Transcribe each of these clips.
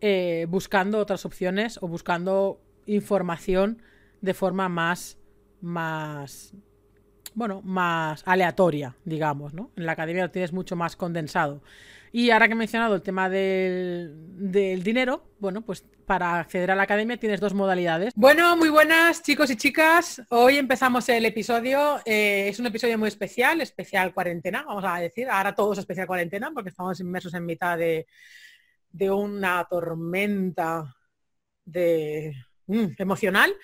eh, buscando otras opciones o buscando información de forma más, más, bueno, más aleatoria, digamos, ¿no? En la academia lo tienes mucho más condensado. Y ahora que he mencionado el tema del, del, dinero, bueno, pues para acceder a la academia tienes dos modalidades. Bueno, muy buenas chicos y chicas. Hoy empezamos el episodio. Eh, es un episodio muy especial, especial cuarentena, vamos a decir. Ahora todos especial cuarentena porque estamos inmersos en mitad de, de una tormenta de, mm, emocional.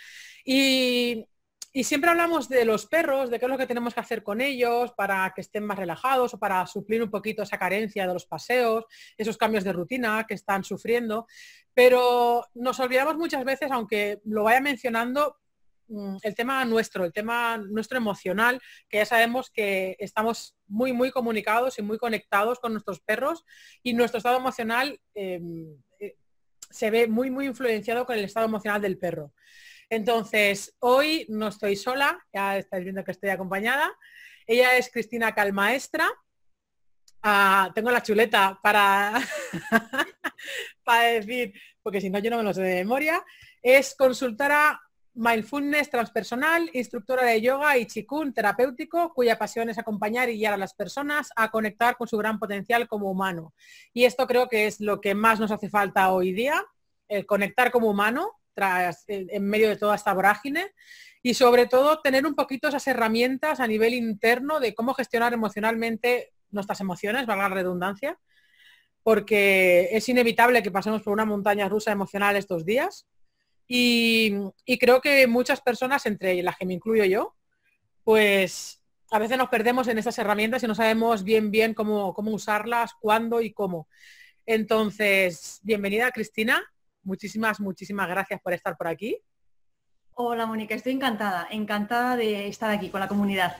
Y, siempre hablamos de los perros, de qué es lo que tenemos que hacer con ellos para que estén más relajados o para suplir un poquito esa carencia de los paseos, esos cambios de rutina que están sufriendo. Pero nos olvidamos muchas veces, aunque lo vaya mencionando, el tema nuestro, el tema nuestro emocional, que ya sabemos que estamos muy, muy comunicados y muy conectados con nuestros perros y nuestro estado emocional em, eh, se ve muy, muy influenciado con el estado emocional del perro. Entonces, hoy no estoy sola, ya estáis viendo que estoy acompañada. Ella es Cristina Calmaestra. Ah, tengo la chuleta para, para decir, porque si no yo no me lo sé de memoria. Es consultora mindfulness transpersonal, instructora de yoga y chikun terapéutico, cuya pasión es acompañar y guiar a las personas a conectar con su gran potencial como humano. Y esto creo que es lo que más nos hace falta hoy día, el conectar como humano tras, en medio de toda esta vorágine y sobre todo tener un poquito esas herramientas a nivel interno de cómo gestionar emocionalmente nuestras emociones, valga la redundancia, porque es inevitable que pasemos por una montaña rusa emocional estos días y, creo que muchas personas, entre las que me incluyo yo, pues a veces nos perdemos en esas herramientas y no sabemos bien bien cómo, cómo usarlas, cuándo y cómo. Entonces, bienvenida Cristina. Muchísimas, muchísimas gracias por estar por aquí. Hola Mónica, estoy encantada, encantada de estar aquí con la comunidad.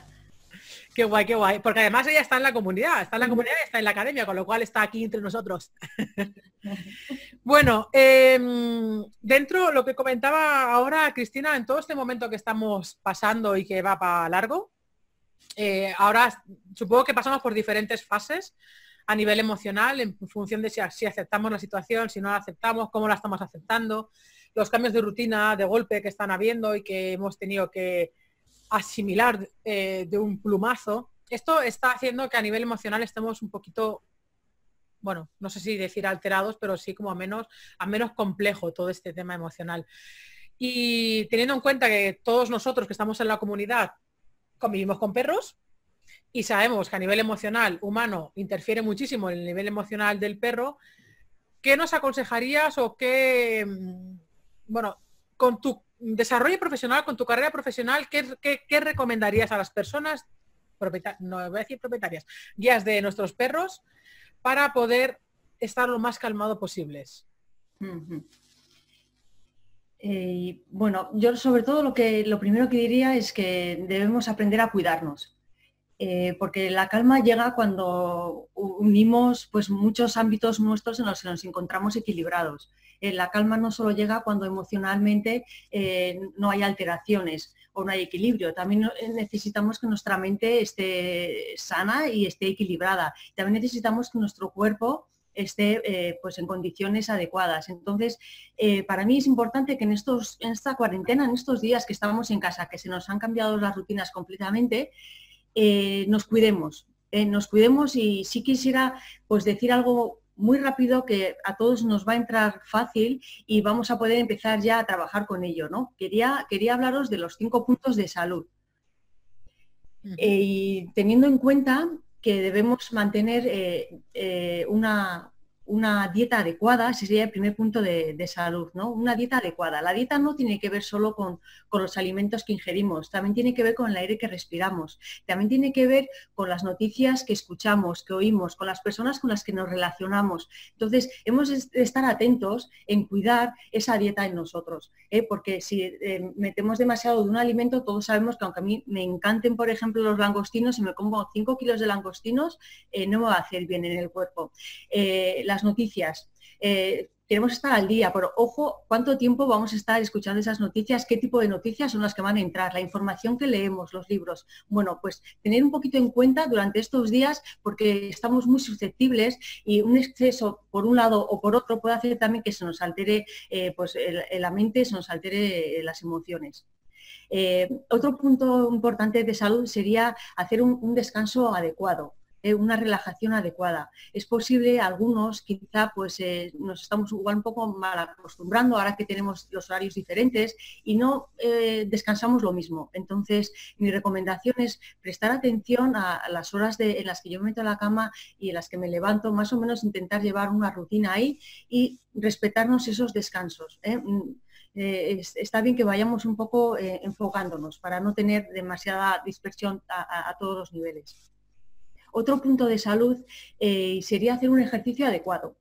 Qué guay, qué guay. Porque además ella está en la comunidad, está en la comunidad y está en la academia, con lo cual está aquí entre nosotros. bueno, em, dentro lo que comentaba ahora Cristina, en todo este momento que estamos pasando y que va para largo, eh, ahora supongo que pasamos por diferentes fases a nivel emocional en función de si, si, aceptamos la situación, si no la aceptamos, cómo la estamos aceptando, los cambios de rutina, de golpe que están habiendo y que hemos tenido que asimilar eh, de un plumazo, esto está haciendo que a nivel emocional estemos un poquito bueno, no sé si decir alterados, pero sí como a menos, a menos complejo todo este tema emocional. Y teniendo en cuenta que todos nosotros que estamos en la comunidad convivimos con perros y sabemos que a nivel emocional humano interfiere muchísimo el nivel emocional del perro, ¿qué nos aconsejarías o qué, mm, bueno, con tu desarrollo profesional, con tu carrera profesional, ¿qué, recomendarías a las personas, no voy a decir propietarias, guías de nuestros perros, para poder estar lo más calmado posibles? Eh, bueno, yo sobre todo lo que lo primero que diría es que debemos aprender a cuidarnos. Eh, porque la calma llega cuando unimos pues, muchos ámbitos nuestros en los que nos encontramos equilibrados. Eh, la calma no solo llega cuando emocionalmente no hay alteraciones o no hay equilibrio, también necesitamos que nuestra mente esté sana y esté equilibrada. También necesitamos que nuestro cuerpo esté eh, pues en condiciones adecuadas. Entonces, eh, para mí es importante que en, esta cuarentena, en estos días que estamos en casa, que se nos han cambiado las rutinas completamente, eh, nos cuidemos, nos cuidemos y sí quisiera pues decir algo muy rápido que a todos nos va a entrar fácil y vamos a poder empezar ya a trabajar con ello. ¿no? Quería, quería hablaros de los cinco puntos de salud. y teniendo en cuenta que debemos mantener eh, eh, una, una dieta adecuada, ese sería el primer punto de, salud, ¿no? Una dieta adecuada. La dieta no tiene que ver solo con, los alimentos que ingerimos, también tiene que ver con el aire que respiramos, también tiene que ver con las noticias que escuchamos, que oímos, con las personas con las que nos relacionamos. Entonces, hemos de estar atentos en cuidar esa dieta en nosotros, ¿eh? porque si eh, metemos demasiado de un alimento, todos sabemos que aunque a mí me encanten, por ejemplo, los langostinos, si me como 5 kilos de langostinos, eh, no me va a hacer bien en el cuerpo las noticias. Eh, queremos estar al día, pero ojo, cuánto tiempo vamos a estar escuchando esas noticias, qué tipo de noticias son las que van a entrar, la información que leemos, los libros. Bueno, pues tener un poquito en cuenta durante estos días porque estamos muy susceptibles y un exceso por un lado o por otro puede hacer también que se nos altere eh, pues, la mente, se nos altere las emociones. Eh, otro punto importante de salud sería hacer un descanso adecuado. Eh, una relajación adecuada. Es posible, algunos quizá pues eh, nos estamos igual un poco mal acostumbrando ahora que tenemos los horarios diferentes y no eh, descansamos lo mismo. Entonces, mi recomendación es prestar atención a, las horas en las que yo me meto a la cama y en las que me levanto, más o menos intentar llevar una rutina ahí y respetarnos esos descansos. Mm, está bien que vayamos un poco enfocándonos para no tener demasiada dispersión a todos los niveles. Otro punto de salud eh, sería hacer un ejercicio adecuado.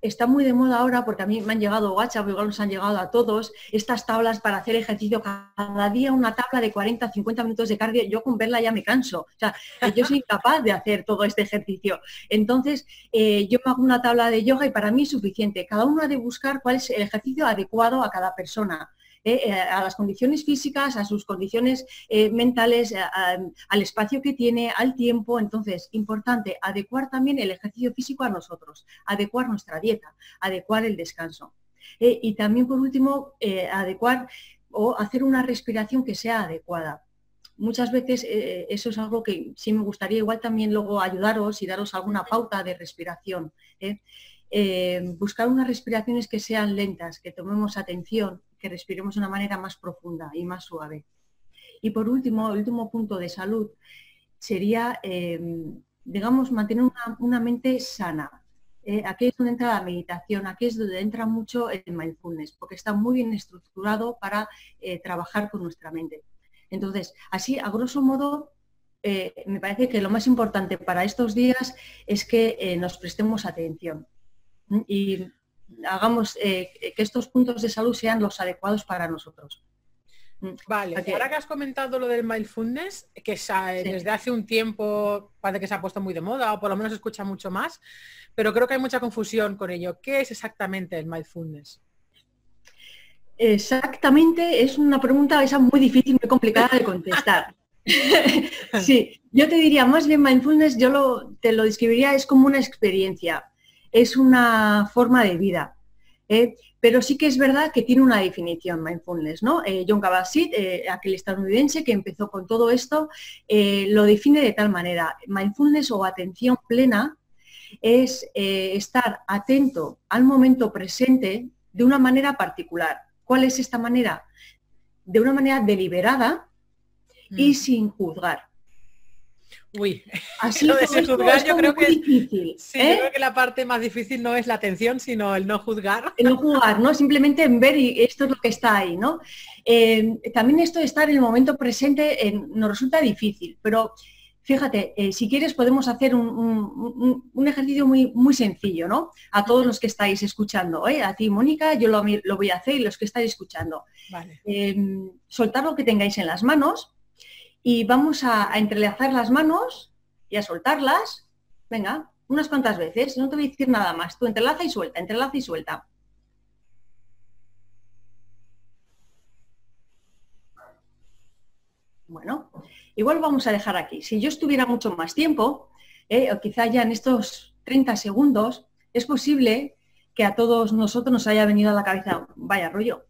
Está muy de moda ahora porque a mí me han llegado WhatsApp, igual nos han llegado a todos, estas tablas para hacer ejercicio cada día, una tabla de 40, 50 minutos de cardio. Yo con verla ya me canso. O sea, yo soy incapaz de hacer todo este ejercicio. Entonces, eh, yo hago una tabla de yoga y para mí es suficiente. Cada uno ha de buscar cuál es el ejercicio adecuado a cada persona. Eh, eh, a las condiciones físicas, a sus condiciones eh, mentales, al espacio que tiene, al tiempo. Entonces, importante, adecuar también el ejercicio físico a nosotros, adecuar nuestra dieta, adecuar el descanso. y también, por último, adecuar o hacer una respiración que sea adecuada muchas veces eso es algo que sí me gustaría igual también luego ayudaros y daros alguna pauta de respiración. buscar unas respiraciones que sean lentas, que tomemos atención, que respiremos de una manera más profunda y más suave. Y por último, el último punto de salud sería, em, digamos, mantener una, mente sana. Eh, aquí es donde entra la meditación, aquí es donde entra mucho el mindfulness, porque está muy bien estructurado para eh, trabajar con nuestra mente. Entonces, así, a grosso modo, eh, me parece que lo más importante para estos días es que nos prestemos atención. Y hagamos eh, que estos puntos de salud sean los adecuados para nosotros. Mm. Vale, ahora que has comentado lo del mindfulness, que desde hace un tiempo parece que se ha puesto muy de moda o por lo menos se escucha mucho más, pero creo que hay mucha confusión con ello. ¿Qué es exactamente el mindfulness? Exactamente, es una pregunta esa muy difícil, muy complicada de contestar. sí, yo te diría, más bien mindfulness, yo te lo describiría, es como una experiencia es una forma de vida. ¿eh? Pero sí que es verdad que tiene una definición mindfulness, ¿no? Eh, John Kabat-Zinn, eh, aquel estadounidense que empezó con todo esto, lo define de tal manera. Mindfulness o atención plena es estar atento al momento presente de una manera particular. ¿Cuál es esta manera? De una manera deliberada y mm. sin juzgar. Uy, Así lo de juzgar yo creo que difícil, sí, ¿eh? creo que la parte más difícil no es la atención, sino el no juzgar. El no juzgar, ¿no? Simplemente en ver y esto es lo que está ahí, ¿no? Eh, también esto de estar en el momento presente nos resulta difícil, pero fíjate, eh, si quieres podemos hacer un, ejercicio muy, muy sencillo, ¿no? A todos los que estáis escuchando, a ti, Mónica, yo lo, voy a hacer y los que estáis escuchando. soltar lo que tengáis en las manos, y vamos a, entrelazar las manos y a soltarlas. Venga, unas cuantas veces, no te voy a decir nada más. Tú entrelaza y suelta, entrelaza y suelta. Bueno, igual vamos a dejar aquí. Si yo estuviera mucho más tiempo, eh, o quizá ya en estos 30 segundos, es posible que a todos nosotros nos haya venido a la cabeza, vaya rollo,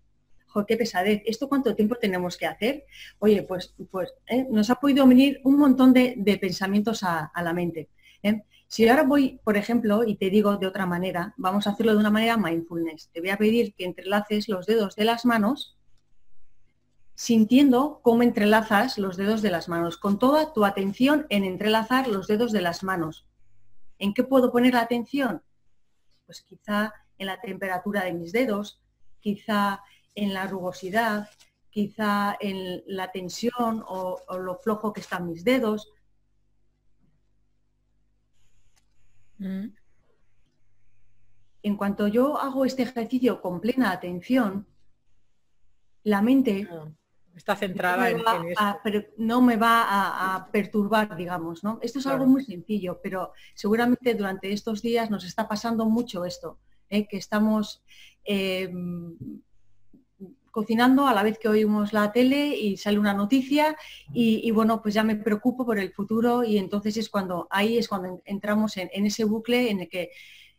qué pesadez, ¿esto cuánto tiempo tenemos que hacer? Oye, pues, pues ¿eh? nos ha podido venir un montón de, pensamientos a, la mente. ¿eh? Si ahora voy, por ejemplo, y te digo de otra manera, vamos a hacerlo de una manera mindfulness. Te voy a pedir que entrelaces los dedos de las manos sintiendo cómo entrelazas los dedos de las manos, con toda tu atención en entrelazar los dedos de las manos. ¿En qué puedo poner la atención? Pues quizá en la temperatura de mis dedos, quizá en la rugosidad, quizá en la tensión o, lo flojo que están mis dedos. Mm. En cuanto yo hago este ejercicio con plena atención, la mente está centrada no en, en no me va a, perturbar, digamos, ¿no? Esto es algo muy sencillo, pero seguramente durante estos días nos está pasando mucho esto, ¿eh? que estamos eh, cocinando a la vez que oímos la tele y sale una noticia y, bueno, pues ya me preocupo por el futuro y entonces es cuando, ahí es cuando entramos en, ese bucle en el que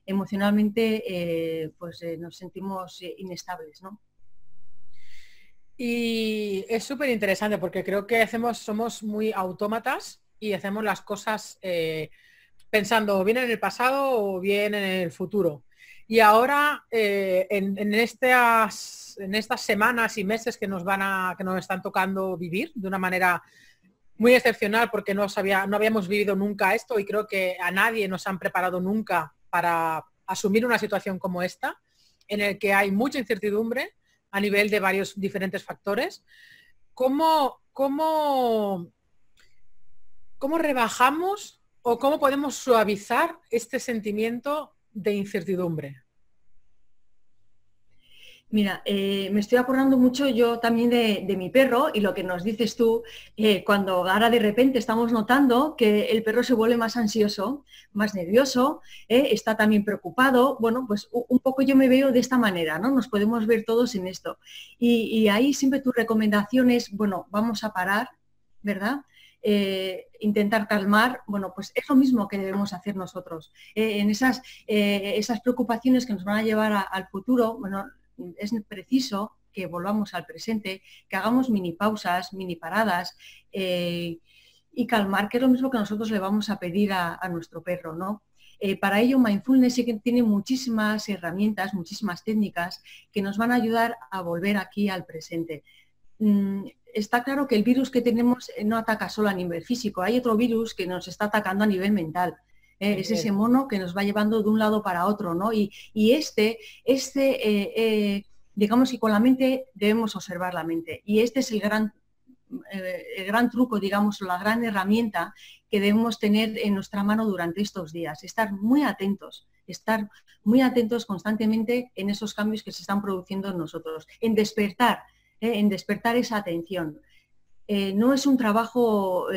emocionalmente eh, pues eh, nos sentimos eh, inestables, ¿no? Y es súper interesante porque creo que hacemos, somos muy autómatas y hacemos las cosas pensando bien en el pasado o bien en el futuro. Y ahora, en, en, estas en estas semanas y meses que nos van a, que nos están tocando vivir de una manera muy excepcional porque no, sabía, no habíamos vivido nunca esto y creo que a nadie nos han preparado nunca para asumir una situación como esta, en el que hay mucha incertidumbre a nivel de varios diferentes factores. ¿Cómo, cómo, cómo rebajamos o cómo podemos suavizar este sentimiento de incertidumbre? Mira, eh, me estoy acordando mucho yo también de, mi perro y lo que nos dices tú, eh, cuando ahora de repente estamos notando que el perro se vuelve más ansioso, más nervioso, eh, está también preocupado, bueno, pues un poco yo me veo de esta manera, ¿no? Nos podemos ver todos en esto. Y, ahí siempre tu recomendación es, bueno, vamos a parar, ¿verdad? intentar calmar, bueno, pues es lo mismo que debemos hacer nosotros. en esas, esas preocupaciones que nos van a llevar al futuro, bueno, es preciso que volvamos al presente, que hagamos mini pausas, mini paradas eh, y calmar, que es lo mismo que nosotros le vamos a pedir a, nuestro perro, ¿no? Eh, para ello, Mindfulness tiene muchísimas herramientas, muchísimas técnicas que nos van a ayudar a volver aquí al presente. Mm, está claro que el virus que tenemos eh, no ataca solo a nivel físico, hay otro virus que nos está atacando a nivel mental. ¿Eh? es ese mono que nos va llevando de un lado para otro, ¿no? Y, este, este eh, eh, digamos que con la mente debemos observar la mente. Y este es el gran, el gran truco, digamos, la gran herramienta que debemos tener en nuestra mano durante estos días, estar muy atentos estar muy atentos constantemente en esos cambios que se están produciendo en nosotros, en despertar, en despertar esa atención. no es un trabajo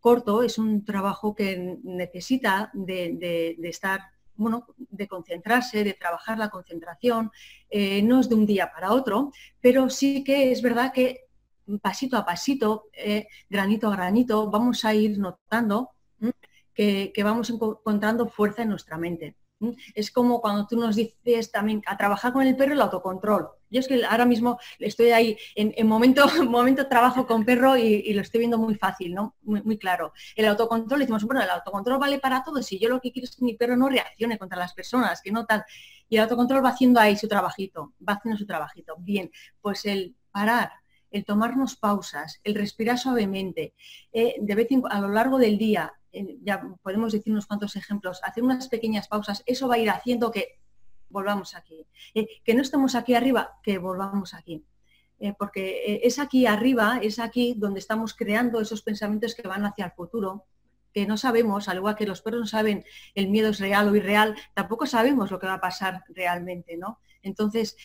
corto, es un trabajo que necesita de, estar, bueno, de concentrarse, de trabajar la concentración, eh, no es de un día para otro, pero sí que es verdad que pasito a pasito, eh, granito a granito, vamos a ir notando que, vamos encontrando fuerza en nuestra mente. Es como cuando tú nos dices también a trabajar con el perro el autocontrol. Yo es que ahora mismo estoy ahí en, momento, momento trabajo con perro y, lo estoy viendo muy fácil, ¿no? Muy, claro. El autocontrol, decimos, bueno, el autocontrol vale para todo. Si yo lo que quiero es que mi perro no reaccione contra las personas, que no tal. Y el autocontrol va haciendo ahí su trabajito, va haciendo su trabajito. Bien, pues el parar, el tomarnos pausas, el respirar suavemente, eh, de vez en, a lo largo del día, ya podemos decir unos cuantos ejemplos, hacer unas pequeñas pausas, eso va a ir haciendo que volvamos aquí. Eh, que no estemos aquí arriba, que volvamos aquí. Eh, porque es aquí arriba, es aquí donde estamos creando esos pensamientos que van hacia el futuro, que no sabemos, al igual que los perros no saben el miedo es real o irreal, tampoco sabemos lo que va a pasar realmente, ¿no? Entonces,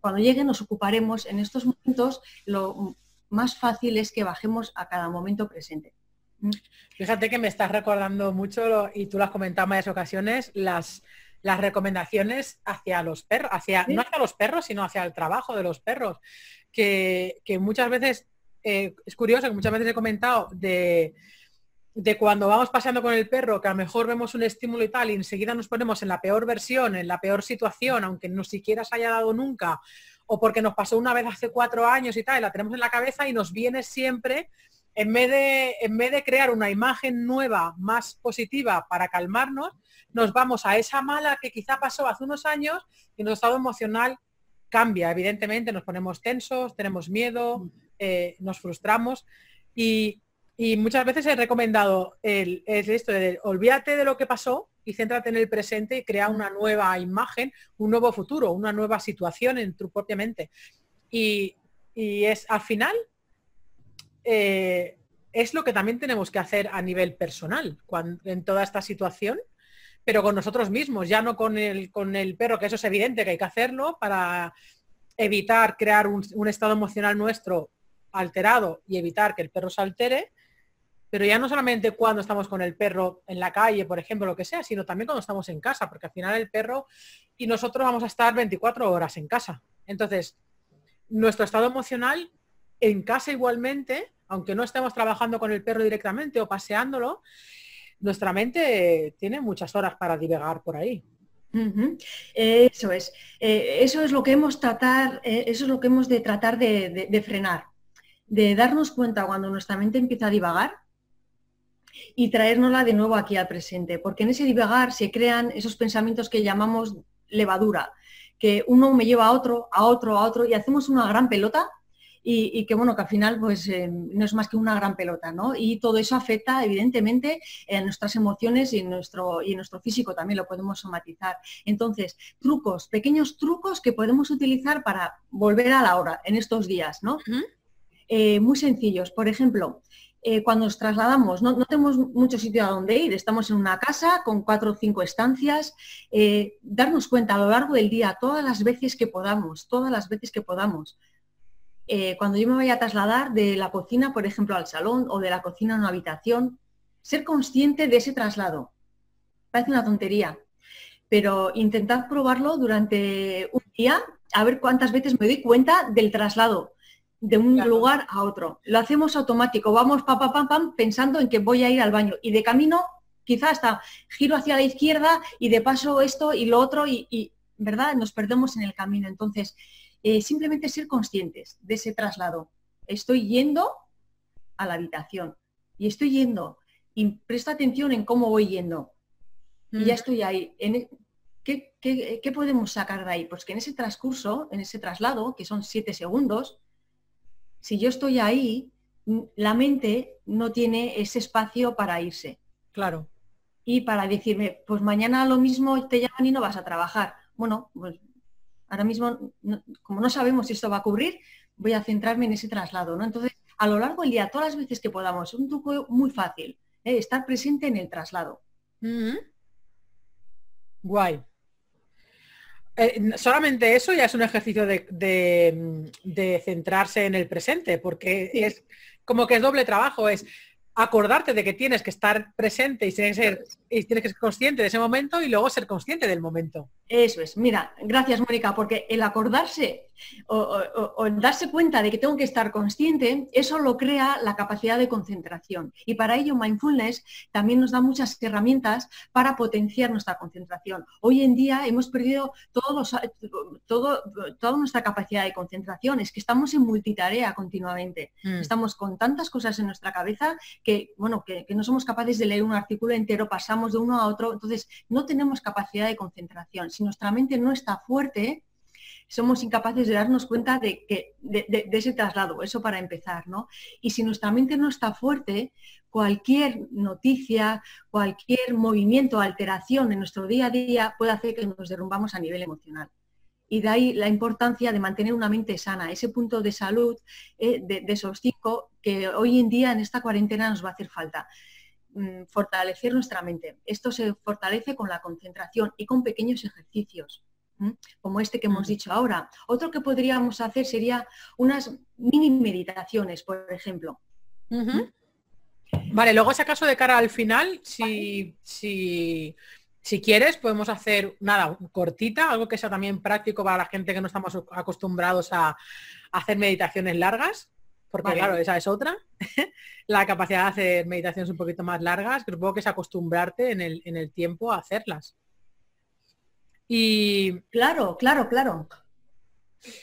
cuando llegue nos ocuparemos en estos momentos, lo más fácil es que bajemos a cada momento presente. Mm. Fíjate que me estás recordando mucho, y tú lo has comentado en varias ocasiones, las, las recomendaciones hacia los perros, hacia, no hacia los perros, sino hacia el trabajo de los perros, que, muchas veces, eh, es curioso que muchas veces he comentado de, de cuando vamos paseando con el perro, que a lo mejor vemos un estímulo y tal, y enseguida nos ponemos en la peor versión, en la peor situación, aunque no siquiera se haya dado nunca, o porque nos pasó una vez hace cuatro años y tal, y la tenemos en la cabeza y nos viene siempre, en vez de, en vez de crear una imagen nueva, más positiva para calmarnos, nos vamos a esa mala que quizá pasó hace unos años y nuestro estado emocional cambia, evidentemente, nos ponemos tensos, tenemos miedo, mm. eh, nos frustramos y y muchas veces he recomendado el, esto de olvídate de lo que pasó y céntrate en el presente y crea una nueva imagen, un nuevo futuro, una nueva situación en tu propia mente. Y, es al final eh, es lo que también tenemos que hacer a nivel personal en toda esta situación, pero con nosotros mismos, ya no con el, con el perro, que eso es evidente que hay que hacerlo para evitar crear un estado emocional nuestro alterado y evitar que el perro se altere, pero ya no solamente cuando estamos con el perro en la calle, por ejemplo, lo que sea, sino también cuando estamos en casa, porque al final el perro y nosotros vamos a estar 24 horas en casa. Entonces, nuestro estado emocional en casa igualmente, aunque no estemos trabajando con el perro directamente o paseándolo, nuestra mente tiene muchas horas para divagar por ahí. Eso es. Eh, eso es lo que hemos tratar, eh, eso es lo que hemos de tratar de frenar, de darnos cuenta cuando nuestra mente empieza a divagar, y traérnosla de nuevo aquí al presente, porque en ese divagar se crean esos pensamientos que llamamos levadura, que uno me lleva a otro, a otro, a otro, y hacemos una gran pelota y, que bueno, que al final pues eh, no es más que una gran pelota, ¿no? Y todo eso afecta evidentemente en nuestras emociones y en nuestro, y nuestro físico también lo podemos somatizar. Entonces, trucos, pequeños trucos que podemos utilizar para volver a la hora en estos días, ¿no? Eh, muy sencillos. Por ejemplo, eh, cuando nos trasladamos, no, tenemos mucho sitio a donde ir, estamos en una casa con cuatro o cinco estancias, eh, darnos cuenta a lo largo del día, todas las veces que podamos, todas las veces que podamos. Eh, cuando yo me voy a trasladar de la cocina, por ejemplo, al salón o de la cocina a una habitación, ser consciente de ese traslado. Parece una tontería, pero intentad probarlo durante un día, a ver cuántas veces me doy cuenta del traslado de un lugar a otro. Lo hacemos automático, vamos pam, pam, pam, pensando en que voy a ir al baño y de camino quizás hasta giro hacia la izquierda y de paso esto y lo otro y, ¿verdad? Nos perdemos en el camino. Entonces, eh, simplemente ser conscientes de ese traslado. Estoy yendo a la habitación y estoy yendo y presta atención en cómo voy yendo. Y ya estoy ahí. En, e, ¿qué, qué podemos sacar de ahí? Pues que en ese transcurso, en ese traslado, que son siete segundos, si yo estoy ahí, la mente no tiene ese espacio para irse. Claro. Y para decirme, pues mañana lo mismo te llaman y no vas a trabajar. Bueno, pues ahora mismo, como no sabemos si esto va a ocurrir, voy a centrarme en ese traslado. ¿no? Entonces, a lo largo del día, todas las veces que podamos, un truco muy fácil, ¿eh? estar presente en el traslado. Guay. Eh, solamente eso ya es un ejercicio de, centrarse en el presente, porque es como que es doble trabajo, es acordarte de que tienes que estar presente y tienes, que ser, y tienes que ser consciente de ese momento y luego ser consciente del momento. Eso es. Mira, gracias Mónica, porque el acordarse o, darse cuenta de que tengo que estar consciente, eso lo crea la capacidad de concentración. Y para ello mindfulness también nos da muchas herramientas para potenciar nuestra concentración. Hoy en día hemos perdido todos, todo, toda nuestra capacidad de concentración. Es que estamos en multitarea continuamente. Mm. Estamos con tantas cosas en nuestra cabeza que, bueno, que, que no somos capaces de leer un artículo entero, pasamos de uno a otro. Entonces, no tenemos capacidad de concentración. Si nuestra mente no está fuerte, somos incapaces de darnos cuenta de, que, de, ese traslado, eso para empezar, ¿no? Y si nuestra mente no está fuerte, cualquier noticia, cualquier movimiento, alteración en nuestro día a día puede hacer que nos derrumbamos a nivel emocional. Y de ahí la importancia de mantener una mente sana, ese punto de salud eh, de, esos cinco que hoy en día en esta cuarentena nos va a hacer falta mm, fortalecer nuestra mente. Esto se fortalece con la concentración y con pequeños ejercicios como este que hemos dicho ahora. Otro que podríamos hacer sería unas mini meditaciones, por ejemplo. Vale, luego si acaso de cara al final, si, si, si, quieres, podemos hacer nada, cortita, algo que sea también práctico para la gente que no estamos acostumbrados a, hacer meditaciones largas, porque claro, esa es otra. la capacidad de hacer meditaciones un poquito más largas, que supongo que es acostumbrarte en el, en el tiempo a hacerlas. Y claro, claro, claro.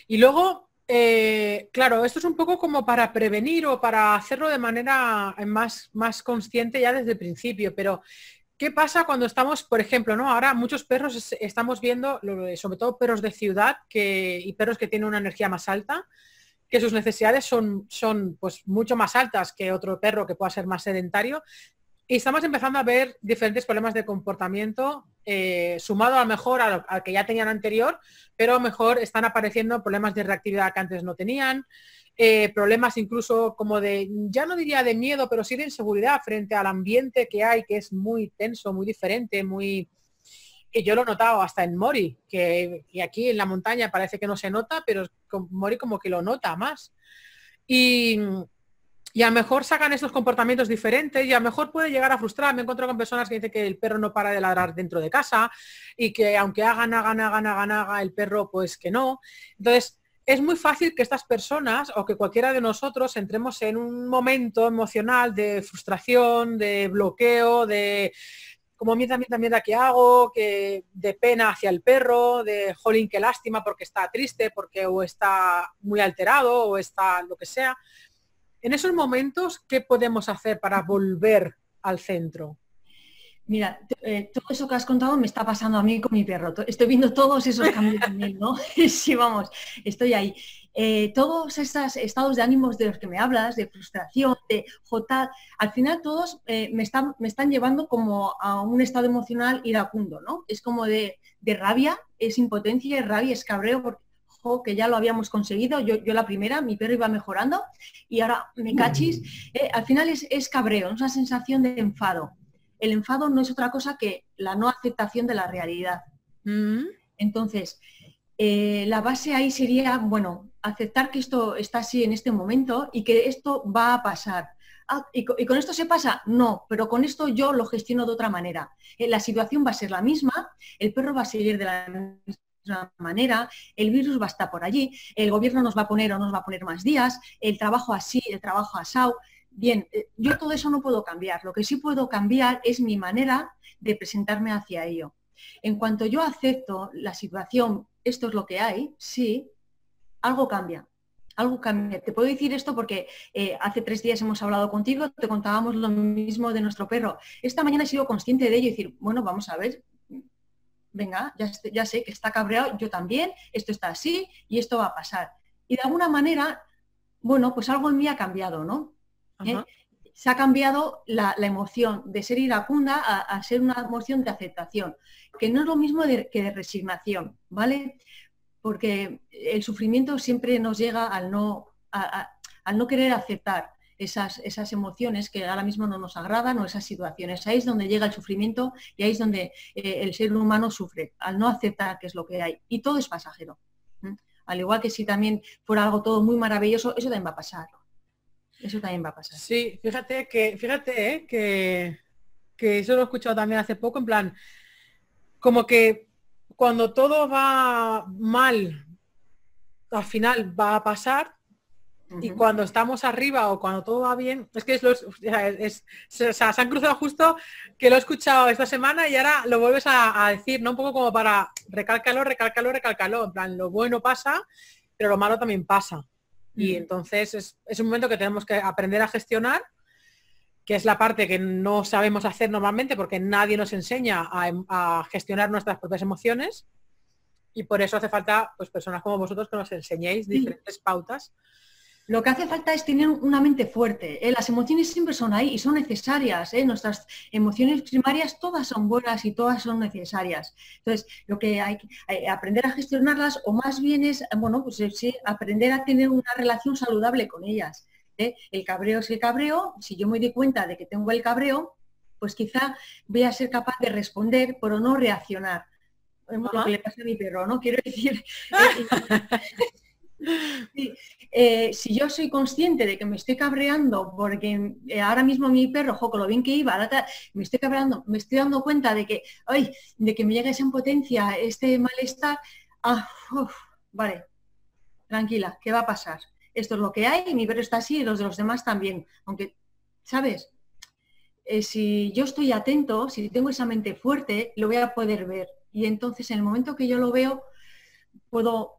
Y luego, eh, claro, esto es un poco como para prevenir o para hacerlo de manera más, más consciente ya desde el principio, pero ¿qué pasa cuando estamos, por ejemplo, ¿no? ahora muchos perros estamos viendo, sobre todo perros de ciudad que, y perros que tienen una energía más alta, que sus necesidades son, son pues, mucho más altas que otro perro que pueda ser más sedentario y estamos empezando a ver diferentes problemas de comportamiento, eh, sumado a lo mejor al, que ya tenían anterior, pero a lo mejor están apareciendo problemas de reactividad que antes no tenían, eh, problemas incluso como de, ya no diría de miedo, pero sí de inseguridad frente al ambiente que hay, que es muy tenso, muy diferente, muy que yo lo he notado hasta en Mori, que, que aquí en la montaña parece que no se nota, pero Mori como que lo nota más. Y, y a lo mejor sacan estos comportamientos diferentes y a lo mejor puede llegar a frustrar. Me encuentro con personas que dicen que el perro no para de ladrar dentro de casa y que aunque hagan, hagan, hagan, hagan, hagan, el perro pues que no. Entonces, es muy fácil que estas personas o que cualquiera de nosotros entremos en un momento emocional de frustración, de bloqueo, de como mierda, mierda, mierda que hago, que de pena hacia el perro, de jolín, qué lástima porque está triste, porque o está muy alterado o está lo que sea. En esos momentos, ¿qué podemos hacer para volver al centro? Mira, eh, todo eso que has contado me está pasando a mí con mi perro. Estoy viendo todos esos cambios en ¿no? sí, vamos, estoy ahí. Eh, todos esos estados de ánimos de los que me hablas, de frustración, de jota, al final todos eh, me, están, me están llevando como a un estado emocional iracundo, ¿no? Es como de, de rabia, es impotencia, es rabia, es cabreo, porque que ya lo habíamos conseguido, yo, yo la primera, mi perro iba mejorando y ahora me cachis. Eh, al final es, es cabreo, es una sensación de enfado. El enfado no es otra cosa que la no aceptación de la realidad. Mm. Entonces, eh, la base ahí sería, bueno, aceptar que esto está así en este momento y que esto va a pasar. Ah, ¿y, con, esto se pasa? No, pero con esto yo lo gestiono de otra manera. Eh, la situación va a ser la misma, el perro va a seguir de la manera, el virus va a estar por allí, el gobierno nos va a poner o nos va a poner más días, el trabajo así, el trabajo asado. Bien, eh, yo todo eso no puedo cambiar. Lo que sí puedo cambiar es mi manera de presentarme hacia ello. En cuanto yo acepto la situación, esto es lo que hay, sí, algo cambia. Algo cambia. Te puedo decir esto porque eh, hace tres días hemos hablado contigo, te contábamos lo mismo de nuestro perro. Esta mañana he sido consciente de ello y decir, bueno, vamos a ver, venga, ya, sé que está cabreado, yo también, esto está así y esto va a pasar. Y de alguna manera, bueno, pues algo en mí ha cambiado, ¿no? ¿Eh? Se ha cambiado la, emoción de ser iracunda a, ser una emoción de aceptación, que no es lo mismo que de resignación, ¿vale? Porque el sufrimiento siempre nos llega al no, al no querer aceptar esas, esas emociones que ahora mismo no nos agradan o esas situaciones. Ahí es donde llega el sufrimiento y ahí es donde eh, el ser humano sufre, al no aceptar qué es lo que hay. Y todo es pasajero. Al igual que si también fuera algo todo muy maravilloso, eso también va a pasar. Eso también va a pasar. Sí, fíjate que, fíjate ¿eh? que, que eso lo he escuchado también hace poco, en plan, como que cuando todo va mal, al final va a pasar, y cuando estamos arriba o cuando todo va bien, es que es, los, es, se, han cruzado justo que lo he escuchado esta semana y ahora lo vuelves a, decir, ¿no? Un poco como para recálcalo, recálcalo, recálcalo. En plan, lo bueno pasa, pero lo malo también pasa. Y entonces es, es, un momento que tenemos que aprender a gestionar, que es la parte que no sabemos hacer normalmente porque nadie nos enseña a, gestionar nuestras propias emociones. Y por eso hace falta pues, personas como vosotros que nos enseñéis diferentes pautas lo que hace falta es tener una mente fuerte. ¿eh? Las emociones siempre son ahí y son necesarias. ¿eh? Nuestras emociones primarias todas son buenas y todas son necesarias. Entonces, lo que hay que eh, aprender a gestionarlas o más bien es, bueno, pues sí, aprender a tener una relación saludable con ellas. El cabreo es el cabreo. Si yo me doy cuenta de que tengo el cabreo, pues quizá voy a ser capaz de responder, pero no reaccionar. Lo que le pasa a mi perro, ¿no? Quiero decir... Eh, si yo soy consciente de que me estoy cabreando porque eh, ahora mismo mi perro, joco, lo bien que iba, me estoy cabreando, me estoy dando cuenta de que, ay, de que me llega esa impotencia, este malestar, ah, vale, tranquila, ¿qué va a pasar? Esto es lo que hay, mi perro está así y los de los demás también. Aunque, ¿sabes? Eh, si yo estoy atento, si tengo esa mente fuerte, lo voy a poder ver. Y entonces en el momento que yo lo veo, puedo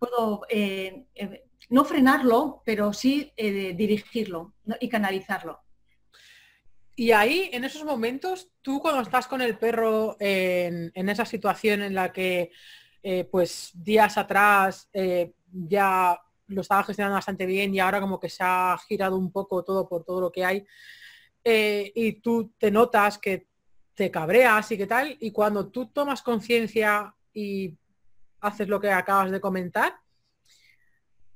puedo eh, eh, no frenarlo, pero sí eh, dirigirlo y canalizarlo. Y ahí, en esos momentos, tú cuando estás con el perro en, esa situación en la que, pues, días atrás ya lo estaba gestionando bastante bien y ahora como que se ha girado un poco todo por todo lo que hay, y tú te notas que te cabreas y qué tal, y cuando tú tomas conciencia y haces lo que acabas de comentar.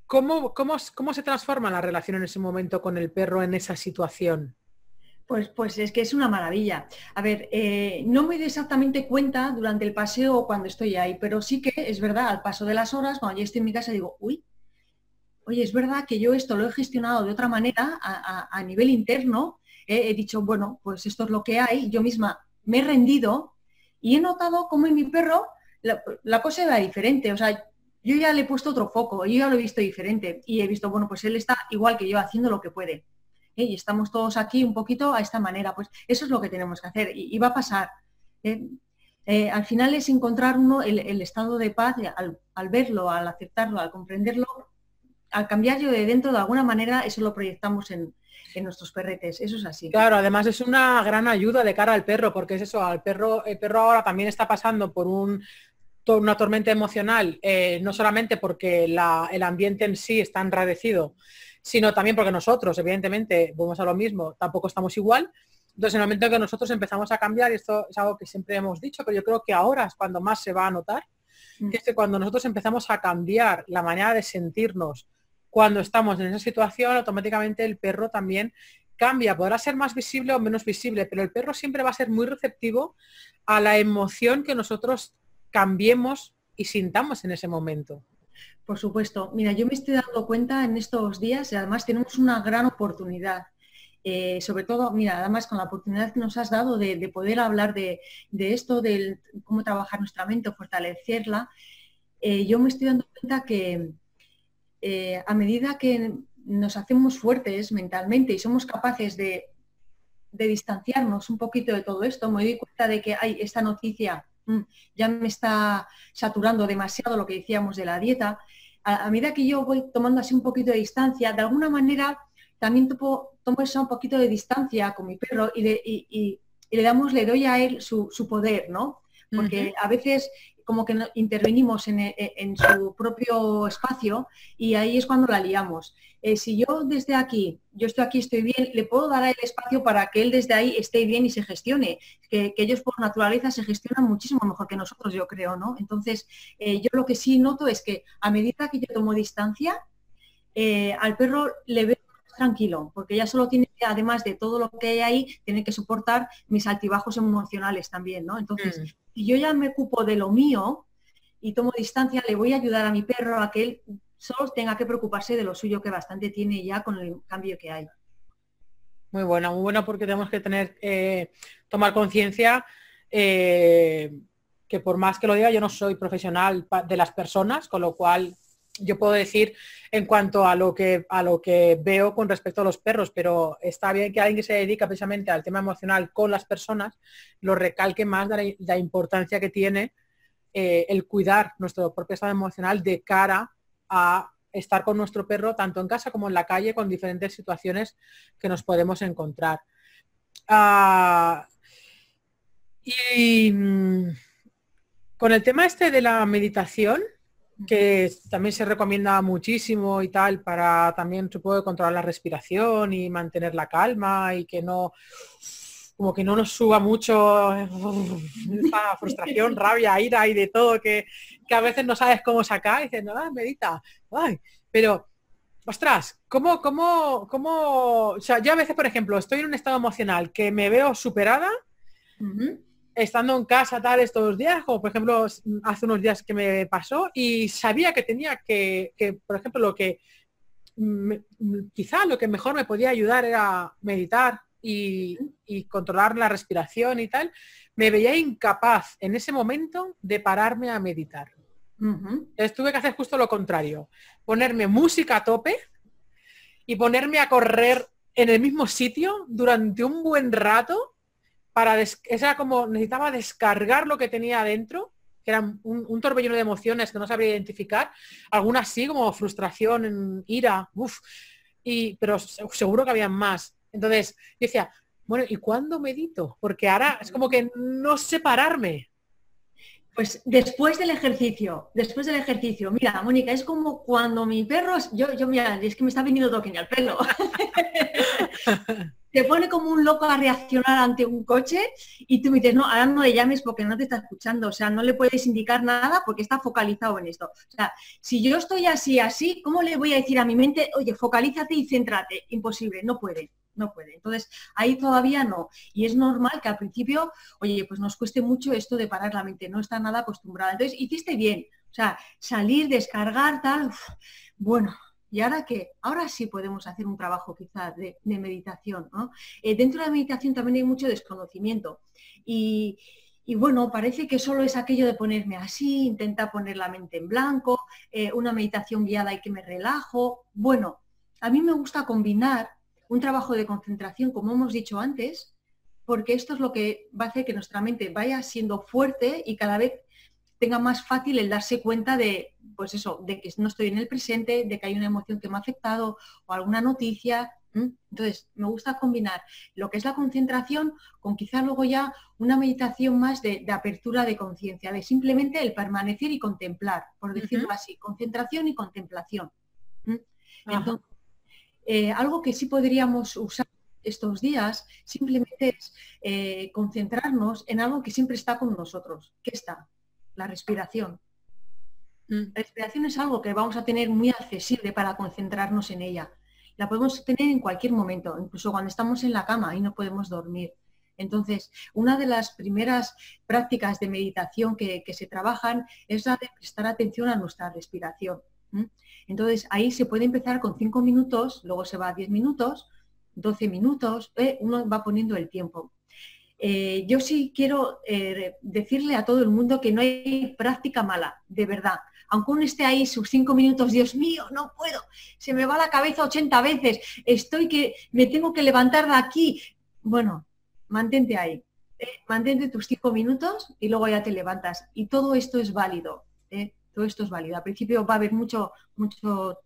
¿Cómo, cómo, se transforma la relación en ese momento con el perro en esa situación? Pues, pues es que es una maravilla. A ver, eh, no me doy exactamente cuenta durante el paseo o cuando estoy ahí, pero sí que es verdad, al paso de las horas, cuando yo estoy en mi casa, digo, uy, oye, es verdad que yo esto lo he gestionado de otra manera a, nivel interno. he dicho, bueno, pues esto es lo que hay. Yo misma me he rendido y he notado cómo en mi perro la, cosa era diferente. O sea, yo ya le he puesto otro foco, yo ya lo he visto diferente y he visto, bueno, pues él está igual que yo haciendo lo que puede. Y estamos todos aquí un poquito a esta manera. Pues eso es lo que tenemos que hacer y, va a pasar. ¿eh? Eh, al final es encontrar uno el, estado de paz al, al, verlo, al aceptarlo, al comprenderlo, al cambiar yo de dentro de alguna manera, eso lo proyectamos en, en nuestros perretes, eso es así. Claro, además es una gran ayuda de cara al perro, porque es eso, al perro, el perro ahora también está pasando por un una tormenta emocional, eh, no solamente porque el ambiente en sí está enradecido, sino también porque nosotros, evidentemente, vamos a lo mismo, tampoco estamos igual. Entonces, en el momento que nosotros empezamos a cambiar, y esto es algo que siempre hemos dicho, pero yo creo que ahora es cuando más se va a notar, mm. que es que cuando nosotros empezamos a cambiar la manera de sentirnos cuando estamos en esa situación, automáticamente el perro también cambia, podrá ser más visible o menos visible, pero el perro siempre va a ser muy receptivo a la emoción que nosotros cambiemos y sintamos en ese momento. Por supuesto. Mira, yo me estoy dando cuenta en estos días y además tenemos una gran oportunidad. Eh, sobre todo, mira, además con la oportunidad que nos has dado de, poder hablar de, esto, de cómo trabajar nuestra mente, fortalecerla, eh, yo me estoy dando cuenta que eh, a medida que nos hacemos fuertes mentalmente y somos capaces de, de distanciarnos un poquito de todo esto, me doy cuenta de que hay esta noticia ya me está saturando demasiado lo que decíamos de la dieta. A, medida que yo voy tomando así un poquito de distancia, de alguna manera también tomo, tomo eso un poquito de distancia con mi perro y, le damos, le doy a él su, poder, ¿no? Porque a veces como que intervenimos e, e, en, su propio espacio y ahí es cuando la liamos. Eh, si yo desde aquí, yo estoy aquí, estoy bien, le puedo dar el espacio para que él desde ahí esté bien y se gestione, que, ellos por naturaleza se gestionan muchísimo mejor que nosotros, yo creo, ¿no? Entonces, eh, yo lo que sí noto es que a medida que yo tomo distancia, eh, al perro le veo tranquilo, porque ya solo tiene, además de todo lo que hay ahí, tiene que soportar mis altibajos emocionales también, ¿no? Entonces, mm si yo ya me ocupo de lo mío y tomo distancia, le voy a ayudar a mi perro a que él solo tenga que preocuparse de lo suyo que bastante tiene ya con el cambio que hay. Muy buena, muy buena porque tenemos que tener, eh, tomar conciencia eh, que por más que lo diga, yo no soy profesional de las personas, con lo cual yo puedo decir en cuanto a lo que a lo que veo con respecto a los perros, pero está bien que alguien que se dedica precisamente al tema emocional con las personas lo recalque más la, importancia que tiene eh, el cuidar nuestro propio estado emocional de cara a estar con nuestro perro tanto en casa como en la calle con diferentes situaciones que nos podemos encontrar. Ah, y mm, con el tema este de la meditación, que también se recomienda muchísimo y tal para también supongo controlar la respiración y mantener la calma y que no como que no nos suba mucho esta frustración, rabia, ira y de todo que, a veces no sabes cómo sacar y dices, no, ah, medita, ay, pero ostras, ¿cómo, cómo, cómo? O sea, yo a veces, por ejemplo, estoy en un estado emocional que me veo superada, estando en casa tal estos días, como por ejemplo hace unos días que me pasó y sabía que tenía que, por ejemplo, lo que quizá lo que mejor me podía ayudar era meditar y, controlar la respiración y tal, me veía incapaz en ese momento de pararme a meditar. tuve que hacer justo lo contrario, ponerme música a tope y ponerme a correr en el mismo sitio durante un buen rato para era como necesitaba descargar lo que tenía adentro, que era un, torbellino de emociones que no sabría identificar, algunas sí, como frustración, ira, uff, y, pero seguro que había más. Entonces, yo decía, bueno, ¿y cuándo medito? Porque ahora es como que no sé pararme. Pues después del ejercicio, después del ejercicio, mira, Mónica, es como cuando mi perro, yo, yo mira, es que me está viniendo toque al pelo. te pone como un loco a reaccionar ante un coche y tú dices, no, ahora no le llames porque no te está escuchando, o sea, no le puedes indicar nada porque está focalizado en esto. O sea, si yo estoy así, así, ¿cómo le voy a decir a mi mente, oye, focalízate y céntrate? Imposible, no puede no puede. Entonces, ahí todavía no. Y es normal que al principio, oye, pues nos cueste mucho esto de parar la mente, no está nada acostumbrada. Entonces, hiciste bien. O sea, salir, descargar, tal, bueno, ¿Y ahora qué? Ahora sí podemos hacer un trabajo quizás de, meditación. Eh, dentro de la meditación también hay mucho desconocimiento. Y, bueno, parece que solo es aquello de ponerme así, intenta poner la mente en blanco, eh, una meditación guiada y que me relajo. Bueno, a mí me gusta combinar un trabajo de concentración, como hemos dicho antes, porque esto es lo que va a hacer que nuestra mente vaya siendo fuerte y cada vez tenga más fácil el darse cuenta de, pues eso, de que no estoy en el presente, de que hay una emoción que me ha afectado o alguna noticia. Entonces, me gusta combinar lo que es la concentración con quizá luego ya una meditación más de, apertura de conciencia, de simplemente el permanecer y contemplar, por decirlo así, concentración y contemplación. Entonces, eh, algo que sí podríamos usar estos días simplemente es eh, concentrarnos en algo que siempre está con nosotros. ¿Qué está? La respiración. Mm. La respiración es algo que vamos a tener muy accesible para concentrarnos en ella. La podemos tener en cualquier momento, incluso cuando estamos en la cama y no podemos dormir. Entonces, una de las primeras prácticas de meditación que, se trabajan es la de prestar atención a nuestra respiración. Entonces, ahí se puede empezar con 5 minutos, luego se va a 10 minutos, 12 minutos, eh, uno va poniendo el tiempo. Eh, yo sí quiero eh, decirle a todo el mundo que no hay práctica mala, de verdad. Aunque uno esté ahí sus cinco minutos, Dios mío, no puedo, se me va la cabeza 80 veces, estoy que me tengo que levantar de aquí. Bueno, mantente ahí, eh, mantente tus cinco minutos y luego ya te levantas. Y todo esto es válido, todo esto es válido. Al principio va a haber mucho, mucho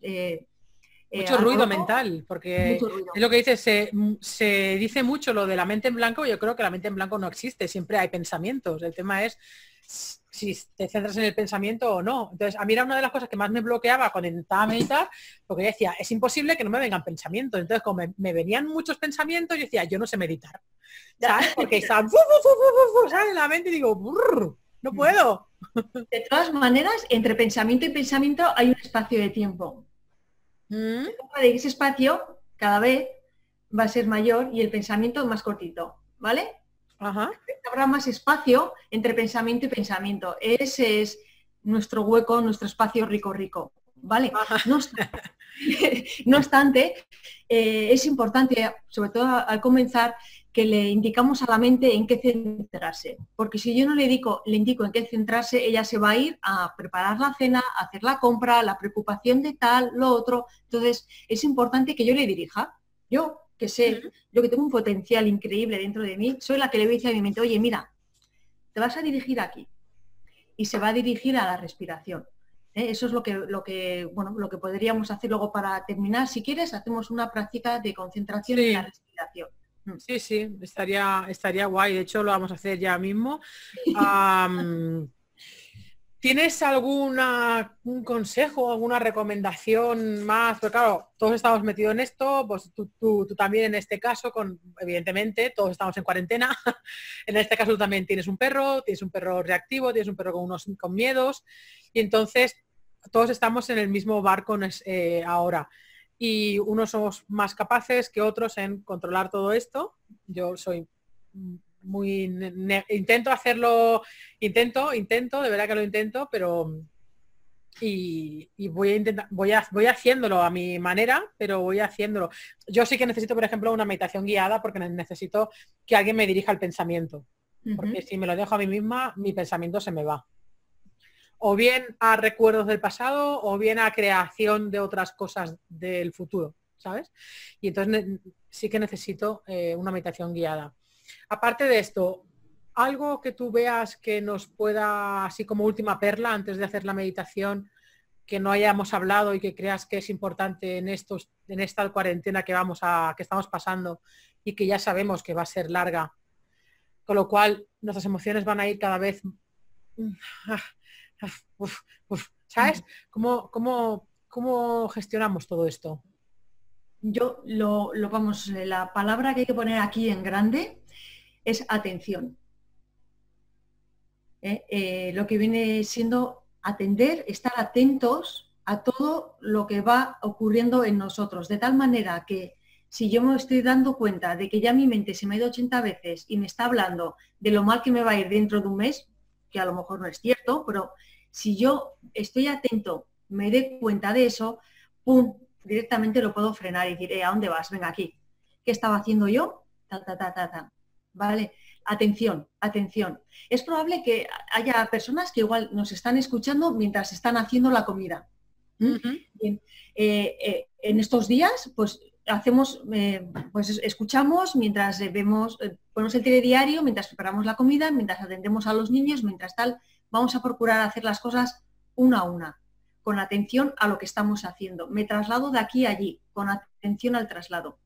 eh, mucho ruido mental, porque es lo que dice, se, se, dice mucho lo de la mente en blanco, yo creo que la mente en blanco no existe, siempre hay pensamientos. El tema es si te centras en el pensamiento o no. Entonces, a mí era una de las cosas que más me bloqueaba cuando intentaba meditar, porque decía, es imposible que no me vengan pensamientos. Entonces, como me, venían muchos pensamientos, yo decía, yo no sé meditar. ¿Sabes? Porque estaban en la mente y digo, no puedo. De todas maneras, entre pensamiento y pensamiento hay un espacio de tiempo. Mm. ese espacio cada vez va a ser mayor y el pensamiento más cortito, ¿vale? Habrá más espacio entre pensamiento y pensamiento. Ese es nuestro hueco, nuestro espacio rico, rico, ¿vale? No obstante, eh, es importante, sobre todo al comenzar, que le indicamos a la mente en qué centrarse. Porque si yo no le, digo, le indico en qué centrarse, ella se va a ir a preparar la cena, a hacer la compra, la preocupación de tal, lo otro. Entonces, es importante que yo le dirija. Yo, que sé, yo que tengo un potencial increíble dentro de mí, soy la que le voy a decir a mi mente, oye, mira, te vas a dirigir aquí. Y se va a dirigir a la respiración. ¿eh? Eso es lo que, lo, que, bueno, lo que podríamos hacer luego para terminar. Si quieres, hacemos una práctica de concentración en la respiración. Sí, sí, estaría, estaría guay. De hecho, lo vamos a hacer ya mismo. ¿Tienes alguna un consejo, alguna recomendación más? Porque claro, todos estamos metidos en esto, pues tú, tú, también en este caso, con evidentemente, todos estamos en cuarentena. en este caso tú también tienes un perro, tienes un perro reactivo, tienes un perro con unos con miedos, y entonces todos estamos en el mismo barco eh, ahora. Y unos somos más capaces que otros en controlar todo esto. Yo soy muy intento hacerlo, intento, intento, de verdad que lo intento, pero y, voy a intentar, voy a, voy haciéndolo a mi manera, pero voy haciéndolo. Yo sí que necesito, por ejemplo, una meditación guiada porque necesito que alguien me dirija el pensamiento. Porque si me lo dejo a mí misma, mi pensamiento se me va. O bien a recuerdos del pasado, o bien a creación de otras cosas del futuro, ¿sabes? Y entonces sí que necesito eh, una meditación guiada. Aparte de esto, algo que tú veas que nos pueda, así como última perla, antes de hacer la meditación, que no hayamos hablado y que creas que es importante en estos, en esta cuarentena que vamos a, que estamos pasando y que ya sabemos que va a ser larga. Con lo cual nuestras emociones van a ir cada vez. ¿Sabes? ¿Cómo, cómo, cómo gestionamos todo esto? Yo lo, lo, vamos, la palabra que hay que poner aquí en grande es atención. ¿Eh? Eh, lo que viene siendo atender, estar atentos a todo lo que va ocurriendo en nosotros, de tal manera que si yo me estoy dando cuenta de que ya mi mente se me ha ido 80 veces y me está hablando de lo mal que me va a ir dentro de un mes, que a lo mejor no es cierto, pero si yo estoy atento, me dé cuenta de eso, ¡pum! directamente lo puedo frenar y decir, eh, ¿a dónde vas? Venga aquí. ¿Qué estaba haciendo yo? Ta, ta, ta, ta, ta. ¿vale? Atención, atención. Es probable que haya personas que igual nos están escuchando mientras están haciendo la comida. ¿Mm? Eh, eh, en estos días, pues hacemos, eh, pues escuchamos mientras vemos, ponemos el telediario, mientras preparamos la comida, mientras atendemos a los niños, mientras tal, vamos a procurar hacer las cosas una a una, con atención a lo que estamos haciendo. Me traslado de aquí a allí, con atención al traslado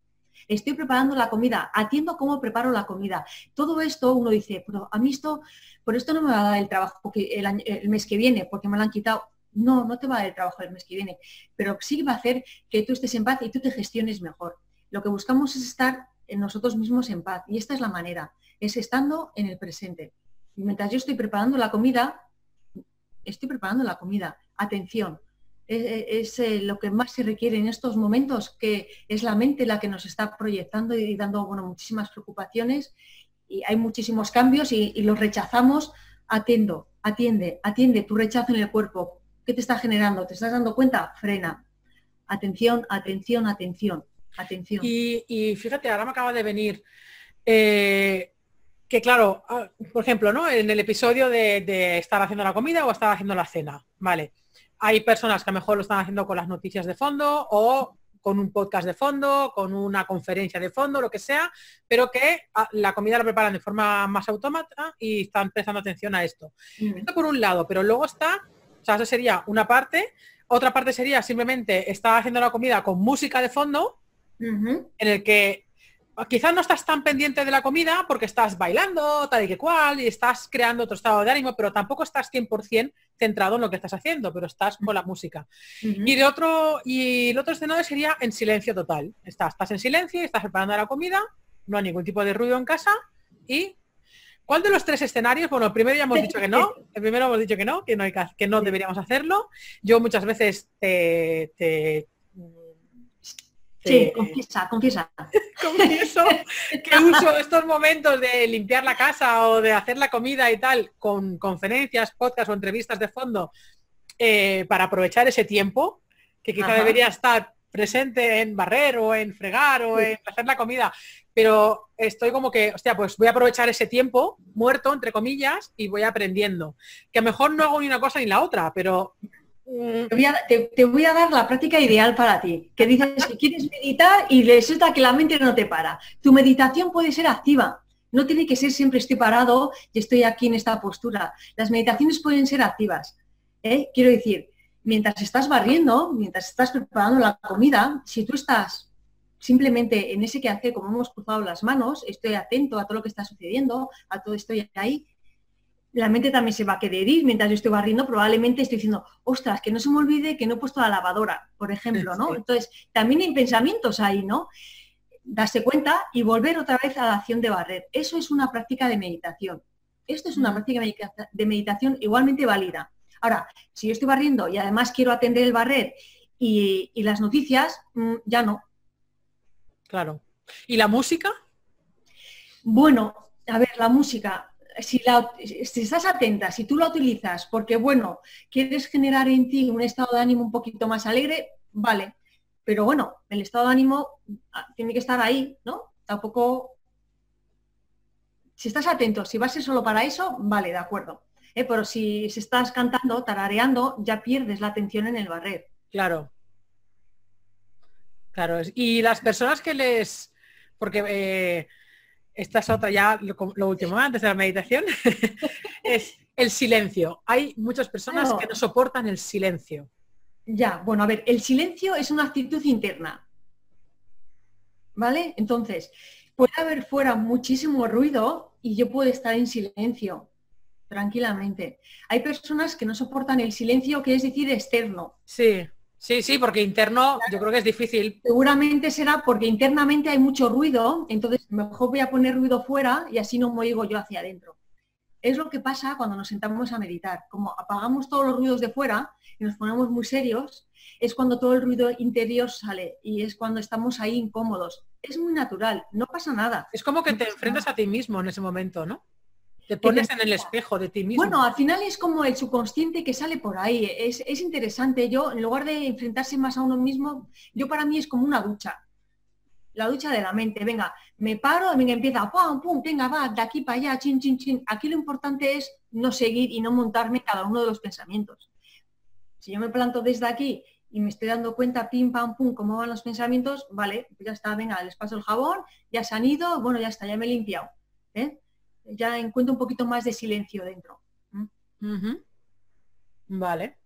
estoy preparando la comida, atiendo cómo preparo la comida. Todo esto uno dice, pero a mí esto, por esto no me va a dar el trabajo que el, mes que viene, porque me lo han quitado. No, no te va a dar el trabajo el mes que viene, pero sí va a hacer que tú estés en paz y tú te gestiones mejor. Lo que buscamos es estar en nosotros mismos en paz y esta es la manera, es estando en el presente. Y mientras yo estoy preparando la comida, estoy preparando la comida. Atención, es, eh, lo que más se requiere en estos momentos, que es la mente la que nos está proyectando y dando bueno, muchísimas preocupaciones y hay muchísimos cambios y, los rechazamos. Atiendo, atiende, atiende tu rechazo en el cuerpo. ¿Qué te está generando? ¿Te estás dando cuenta? Frena. Atención, atención, atención, atención. Y, fíjate, ahora me acaba de venir eh, que claro, ah, por ejemplo, ¿no? En el episodio de, de, estar haciendo la comida o estar haciendo la cena, ¿vale? Hay personas que a lo mejor lo están haciendo con las noticias de fondo o con un podcast de fondo, con una conferencia de fondo, lo que sea, pero que ah, la comida la preparan de forma más autómata y están prestando atención a esto. Esto por un lado, pero luego está, o sea, eso sería una parte, otra parte sería simplemente estar haciendo la comida con música de fondo, en el que quizás no estás tan pendiente de la comida porque estás bailando, tal y que cual, y estás creando otro estado de ánimo, pero tampoco estás 100% centrado en lo que estás haciendo, pero estás con la música. Y de otro, y el otro escenario sería en silencio total. Estás, estás en silencio, estás preparando la comida, no hay ningún tipo de ruido en casa y ¿Cuál de los tres escenarios? Bueno, el primero ya hemos dicho que no, el primero hemos dicho que no, que no, hay que, no deberíamos hacerlo. Yo muchas veces te, Sí, confiesa, confiesa. Confieso que uso estos momentos de limpiar la casa o de hacer la comida y tal con conferencias, podcasts o entrevistas de fondo eh, para aprovechar ese tiempo, que quizá debería estar presente en barrer o en fregar o en hacer la comida, pero estoy como que, hostia, pues voy a aprovechar ese tiempo muerto, entre comillas, y voy aprendiendo. Que a lo mejor no hago ni una cosa ni la otra, pero... Mm, te voy, a, dar la práctica ideal para ti, que dices que quieres meditar y resulta que la mente no te para. Tu meditación puede ser activa, no tiene que ser siempre estoy parado y estoy aquí en esta postura. Las meditaciones pueden ser activas. ¿eh? Quiero decir, mientras estás barriendo, mientras estás preparando la comida, si tú estás simplemente en ese que hace, como hemos cruzado las manos, estoy atento a todo lo que está sucediendo, a todo estoy ahí, la mente también se va a querer ir mientras yo estoy barriendo, probablemente estoy diciendo, ostras, que no se me olvide que no he puesto la lavadora, por ejemplo, ¿no? Entonces, también hay pensamientos ahí, ¿no? Darse cuenta y volver otra vez a la acción de barrer. Eso es una práctica de meditación. Esto es una práctica de meditación igualmente válida. Ahora, si yo estoy barriendo y además quiero atender el barrer y, las noticias, mm, ya no. Claro. ¿Y la música? Bueno, a ver, la música, si, si, estás atenta, si tú la utilizas porque, bueno, quieres generar en ti un estado de ánimo un poquito más alegre, vale. Pero bueno, el estado de ánimo ah, tiene que estar ahí, ¿no? Tampoco... Si estás atento, si va a ser solo para eso, vale, de acuerdo. ¿eh? pero si, estás cantando, tarareando, ya pierdes la atención en el barrer. Claro. Claro, y las personas que les... Porque eh, esta es otra ya, lo, último, antes de la meditación, es el silencio. Hay muchas personas que no soportan el silencio. Ya, bueno, a ver, el silencio es una actitud interna. ¿Vale? Entonces, puede haber fuera muchísimo ruido y yo puedo estar en silencio tranquilamente. Hay personas que no soportan el silencio, que es decir, externo. Sí, sí, sí, porque interno yo creo que es difícil. Seguramente será porque internamente hay mucho ruido, entonces mejor voy a poner ruido fuera y así no me oigo yo hacia adentro. Es lo que pasa cuando nos sentamos a meditar. Como apagamos todos los ruidos de fuera y nos ponemos muy serios, es cuando todo el ruido interior sale y es cuando estamos ahí incómodos. Es muy natural, no pasa nada. Es como que te enfrentas a ti mismo en ese momento, ¿no? Te pones en el espejo de ti mismo. Bueno, al final es como el subconsciente que sale por ahí. Es, interesante. Yo, en lugar de enfrentarse más a uno mismo, yo para mí es como una ducha. La ducha de la mente. Venga, me paro, venga, empieza, pum, pum, venga, va, de aquí para allá, chin, chin, chin. Aquí lo importante es no seguir y no montarme cada uno de los pensamientos. Si yo me planto desde aquí y me estoy dando cuenta, pim, pam, pum, cómo van los pensamientos, vale, pues ya está, venga, les paso el jabón, ya se han ido, bueno, ya está, ya me he limpiado. ¿eh? Ya encuentro un poquito más de silencio dentro. Vale.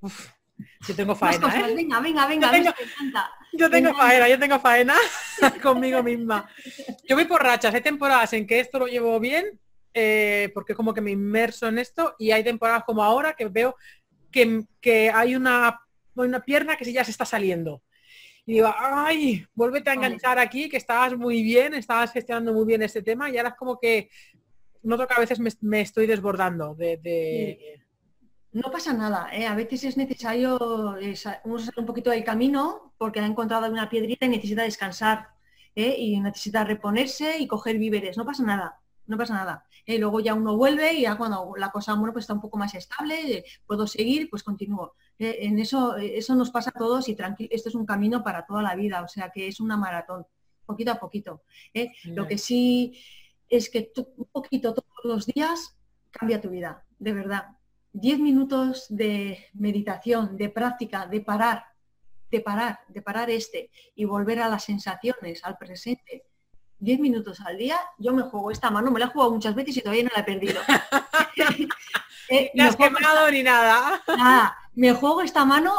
yo tengo faena. ¿eh? Venga, venga, venga, yo tengo, yo tengo faena, yo tengo faena conmigo misma. Yo voy por rachas, hay temporadas en que esto lo llevo bien, eh, porque como que me inmerso en esto, y hay temporadas como ahora que veo que, que hay una, una pierna que ya se está saliendo y digo, ay, vuélvete a enganchar aquí, que estabas muy bien, estabas gestionando muy bien este tema y ahora es como que noto que a veces me, estoy desbordando de... No pasa nada, ¿eh? a veces es necesario eh, uno salir un poquito del camino porque ha encontrado una piedrita y necesita descansar ¿eh? y necesita reponerse y coger víveres, no pasa nada, no pasa nada. ¿eh? luego ya uno vuelve y ya cuando la cosa bueno, pues está un poco más estable, puedo seguir, pues continúo. Eh, en eso, eh, eso nos pasa a todos y tranquilo, esto es un camino para toda la vida, o sea que es una maratón, poquito a poquito. ¿eh? Lo que sí es que un poquito todos los días cambia tu vida, de verdad. Diez minutos de meditación, de práctica, de parar, de parar, de parar este y volver a las sensaciones, al presente. Diez minutos al día, yo me juego esta mano, me la he jugado muchas veces y todavía no la he perdido. eh, no has quemado ni nada. nada me juego esta mano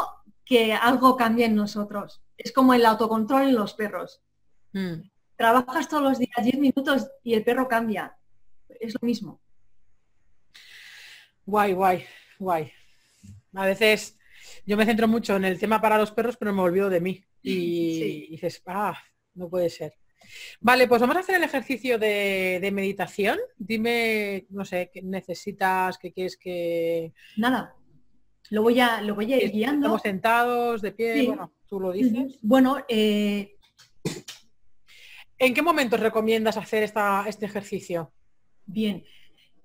que algo cambia en nosotros. Es como el autocontrol en los perros. Hmm. Trabajas todos los días 10 minutos y el perro cambia. Es lo mismo. Guay, guay, guay. A veces yo me centro mucho en el tema para los perros, pero me olvido de mí. Y, dices, ah, no puede ser. Vale, pues vamos a hacer el ejercicio de, de meditación. Dime, no sé, qué necesitas, qué quieres que... Nada, lo voy a, lo voy a ir guiando. Estamos sentados, de pie, bueno, tú lo dices. Bueno, eh, ¿en qué momentos recomiendas hacer esta, este ejercicio? Bien,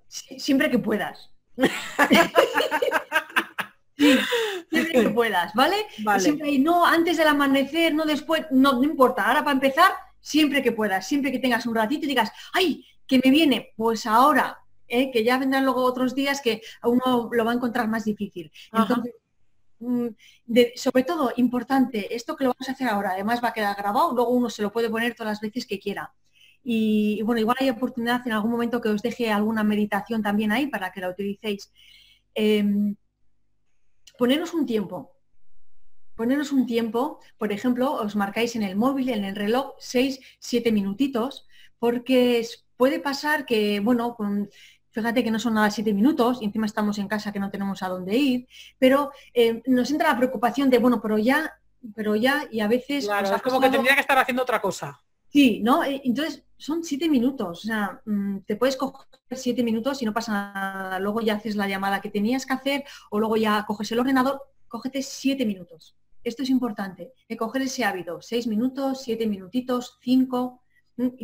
siempre que puedas. siempre que puedas, ¿vale? Siempre no antes del amanecer, no después, no, no importa. Ahora para empezar, siempre que puedas, siempre que tengas un ratito y digas, ay, que me viene, pues ahora, ¿eh? que ya vendrán luego otros días que a uno lo va a encontrar más difícil. Entonces, mm, sobre todo, importante, esto que lo vamos a hacer ahora, además va a quedar grabado, luego uno se lo puede poner todas las veces que quiera. Y, bueno, igual hay oportunidad en algún momento que os deje alguna meditación también ahí para que la utilicéis. Eh, poneros un tiempo. Poneros un tiempo, por ejemplo, os marcáis en el móvil, en el reloj, 6, 7 minutitos, porque puede pasar que, bueno, con, fíjate que no son nada siete minutos y encima estamos en casa que no tenemos a dónde ir, pero eh, nos entra la preocupación de, bueno, pero ya, pero ya, y a veces... Claro, es como que tendría que estar haciendo otra cosa. Sí, ¿no? Eh, entonces son siete minutos, o sea, mm, te puedes coger siete minutos y no pasa nada. Luego ya haces la llamada que tenías que hacer o luego ya coges el ordenador, cógete siete minutos. Esto es importante, que coger ese hábito, seis minutos, siete minutitos, cinco,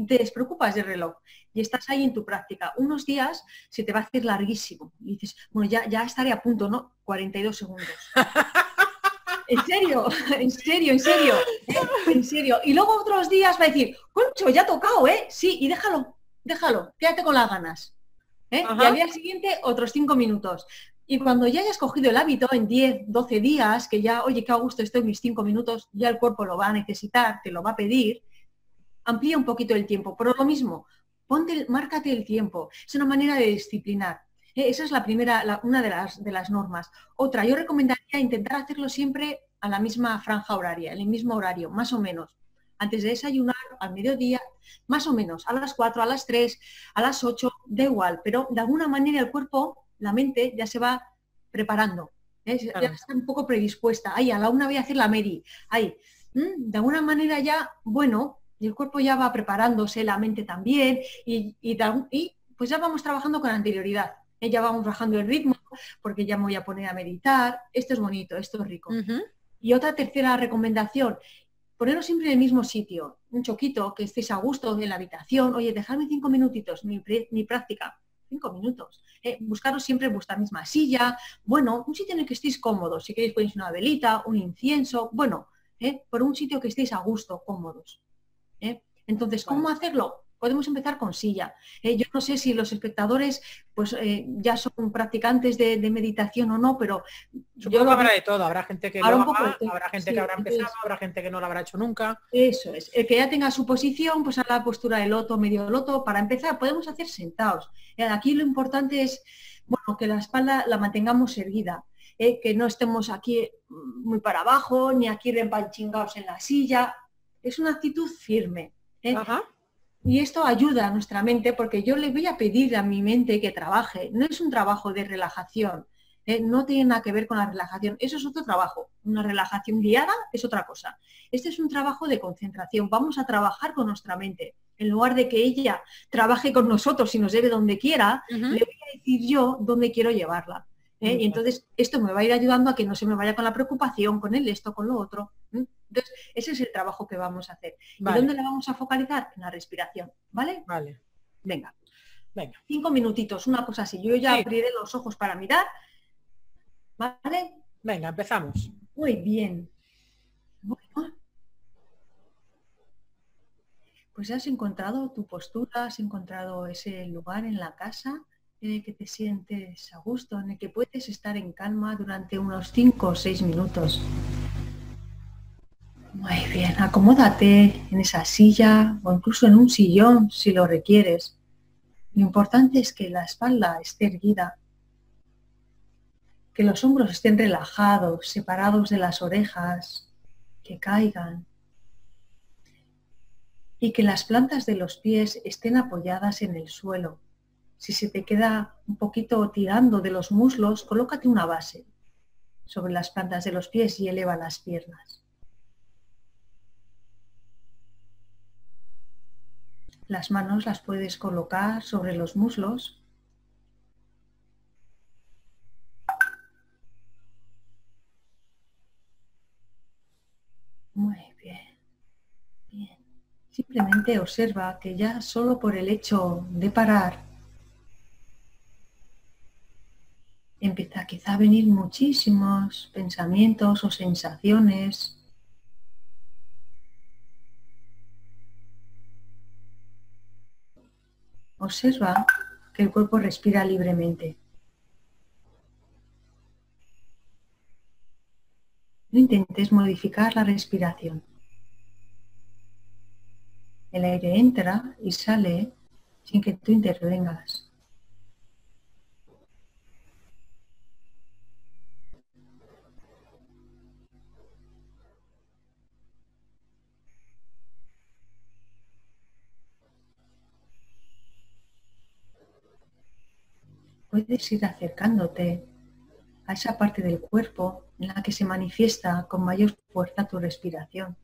te despreocupas del reloj y estás ahí en tu práctica. Unos días se te va a hacer larguísimo y dices, bueno, ya, ya estaré a punto, ¿no? 42 segundos. En serio, en serio, en serio, en serio. Y luego otros días va a decir, concho, ya ha tocado, ¿eh? Sí, y déjalo, déjalo, quédate con las ganas. ¿eh? Y al día siguiente otros cinco minutos. Y cuando ya hayas cogido el hábito en 10, 12 días, que ya, oye, qué a gusto estoy mis cinco minutos, ya el cuerpo lo va a necesitar, te lo va a pedir, amplía un poquito el tiempo. Pero lo mismo, ponte, márcate el tiempo. Es una manera de disciplinar. Eh, esa es la primera, una de las, de las normas. Otra, yo recomendaría intentar hacerlo siempre a la misma franja horaria, en el mismo horario, más o menos. Antes de desayunar, al mediodía, más o menos, a las 4, a las 3, a las 8, da igual, pero de alguna manera el cuerpo, la mente, ya se va preparando. ¿eh? Ya está un poco predispuesta. Ay, a la una voy a hacer la Mary. Ay, de alguna manera ya, bueno, y el cuerpo ya va preparándose, la mente también, y, y pues ya vamos trabajando con anterioridad ya vamos bajando el ritmo porque ya me voy a poner a meditar. Esto es bonito, esto es rico. Y otra tercera recomendación, poneros siempre en el mismo sitio, un choquito, que estéis a gusto en la habitación. Oye, dejadme cinco minutitos, mi, práctica, cinco minutos. Eh, buscaros siempre vuestra misma silla. Bueno, un sitio en el que estéis cómodos. Si queréis ponéis una velita, un incienso. Bueno, eh, por un sitio que estéis a gusto, cómodos. Eh. Entonces, ¿cómo hacerlo? podemos empezar con silla. Eh, yo no sé si los espectadores pues eh, ya son practicantes de, meditación o no, pero yo lo habrá de todo. Habrá gente que lo habrá gente que habrá empezado, habrá gente que no lo habrá hecho nunca. Eso es. El que ya tenga su posición, pues a la postura de loto, medio loto. Para empezar, podemos hacer sentados. Aquí lo importante es bueno, que la espalda la mantengamos erguida. que no estemos aquí muy para abajo, ni aquí rempanchingados en la silla. Es una actitud firme. Ajá. Y esto ayuda a nuestra mente porque yo le voy a pedir a mi mente que trabaje. No es un trabajo de relajación, ¿eh? no tiene nada que ver con la relajación. Eso es otro trabajo. Una relajación guiada es otra cosa. Este es un trabajo de concentración. Vamos a trabajar con nuestra mente. En lugar de que ella trabaje con nosotros y nos lleve donde quiera, le voy a decir yo dónde quiero llevarla. ¿eh? Y entonces esto me va a ir ayudando a que no se me vaya con la preocupación, con el esto, con lo otro. Entonces, ese es el trabajo que vamos a hacer. ¿Y dónde la vamos a focalizar? En la respiración, ¿vale? Vale. Venga. Venga. Cinco minutitos, una cosa así. Yo ya abriré los ojos para mirar. ¿Vale? Venga, empezamos. Muy bien. Bueno. Pues has encontrado tu postura, has encontrado ese lugar en la casa en el que te sientes a gusto, en el que puedes estar en calma durante unos cinco o seis minutos. Muy bien, acomódate en esa silla o incluso en un sillón si lo requieres. Lo importante es que la espalda esté erguida, que los hombros estén relajados, separados de las orejas, que caigan y que las plantas de los pies estén apoyadas en el suelo. Si se te queda un poquito tirando de los muslos, colócate una base sobre las plantas de los pies y eleva las piernas. Las manos las puedes colocar sobre los muslos. Muy bien. Bien. Simplemente observa que ya solo por el hecho de parar empieza a quizá venir muchísimos pensamientos o sensaciones. Observa que el cuerpo respira libremente. No intentes modificar la respiración. El aire entra y sale sin que tú intervengas. Puedes ir acercándote a esa parte del cuerpo en la que se manifiesta con mayor fuerza tu respiración.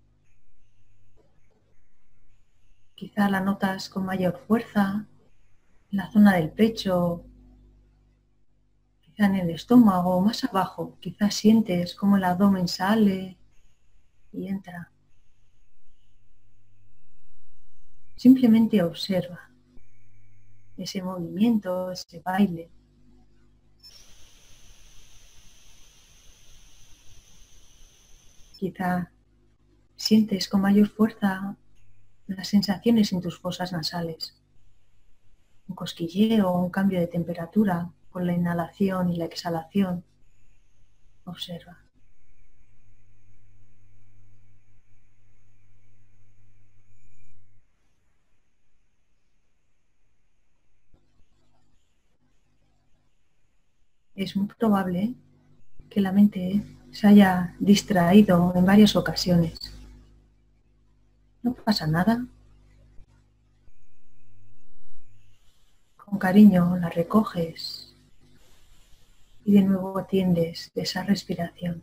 Quizá la notas con mayor fuerza en la zona del pecho, quizá en el estómago más abajo. Quizá sientes como el abdomen sale y entra. Simplemente observa ese movimiento, ese baile. Quizá sientes con mayor fuerza las sensaciones en tus fosas nasales. Un cosquilleo un cambio de temperatura con la inhalación y la exhalación. Observa. es muy probable que la mente se haya distraído en varias ocasiones. No pasa nada. Con cariño la recoges y de nuevo atiendes de esa respiración.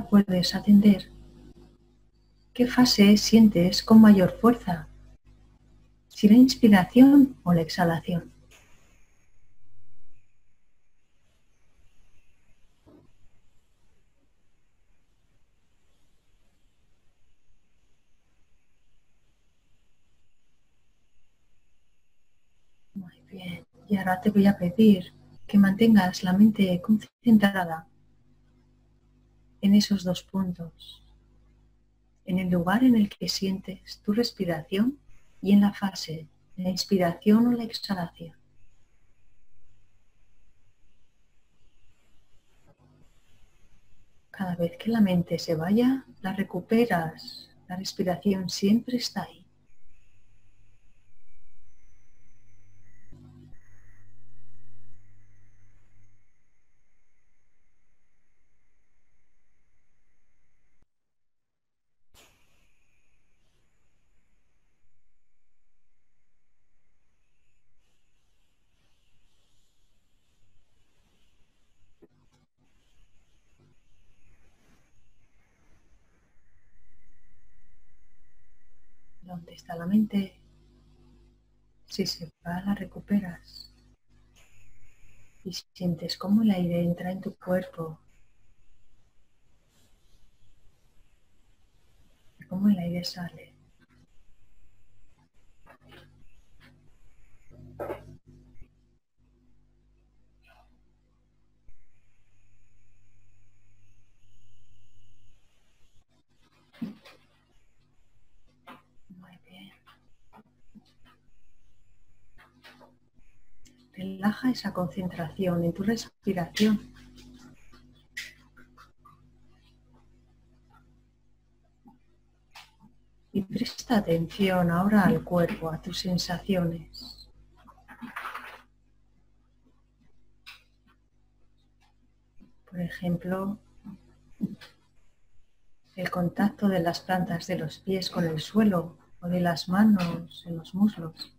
Puedes atender. Qué fase sientes con mayor fuerza, si la inspiración o la exhalación. Muy bien, y ahora te voy a pedir que mantengas la mente concentrada en esos dos puntos, en el lugar en el que sientes tu respiración y en la fase, la inspiración o la exhalación. Cada vez que la mente se vaya, la recuperas. La respiración siempre está ahí. donde está la mente, si se va, la recuperas. Y sientes cómo el aire entra en tu cuerpo. Y cómo el aire sale. Relaja esa concentración en tu respiración. Y presta atención ahora al cuerpo, a tus sensaciones. Por ejemplo, el contacto de las plantas de los pies con el suelo o de las manos en los muslos.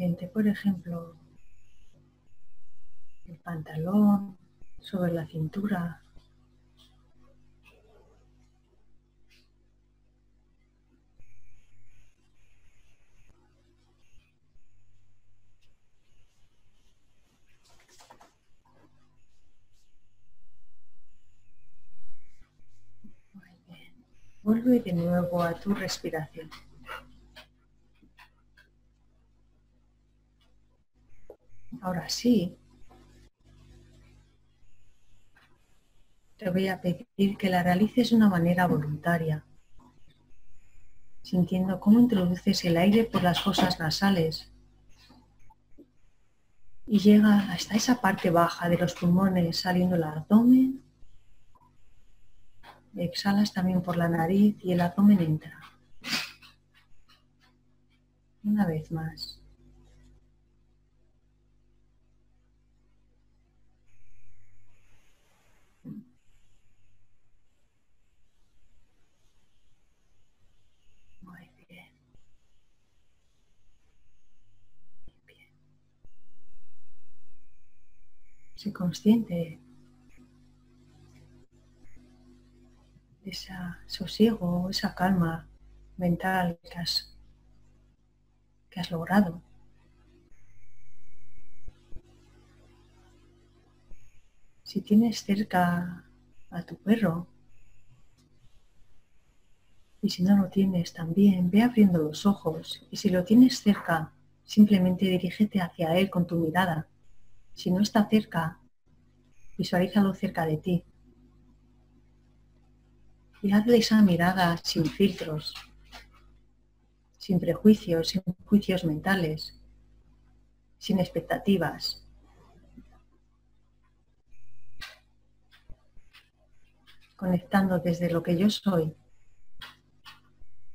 siente, por ejemplo, el pantalón, sobre la cintura. Muy bien. Vuelve de nuevo a tu respiración. Ahora sí, te voy a pedir que la realices de una manera voluntaria, sintiendo cómo introduces el aire por las fosas nasales y llega hasta esa parte baja de los pulmones saliendo el abdomen. Exhalas también por la nariz y el abdomen entra. Una vez más. Sé consciente de ese sosiego, esa calma mental que has, que has logrado. Si tienes cerca a tu perro, y si no lo tienes también, ve abriendo los ojos y si lo tienes cerca, simplemente dirígete hacia él con tu mirada si no está cerca, visualízalo cerca de ti. Y hazle esa mirada sin filtros, sin prejuicios, sin juicios mentales, sin expectativas. Conectando desde lo que yo soy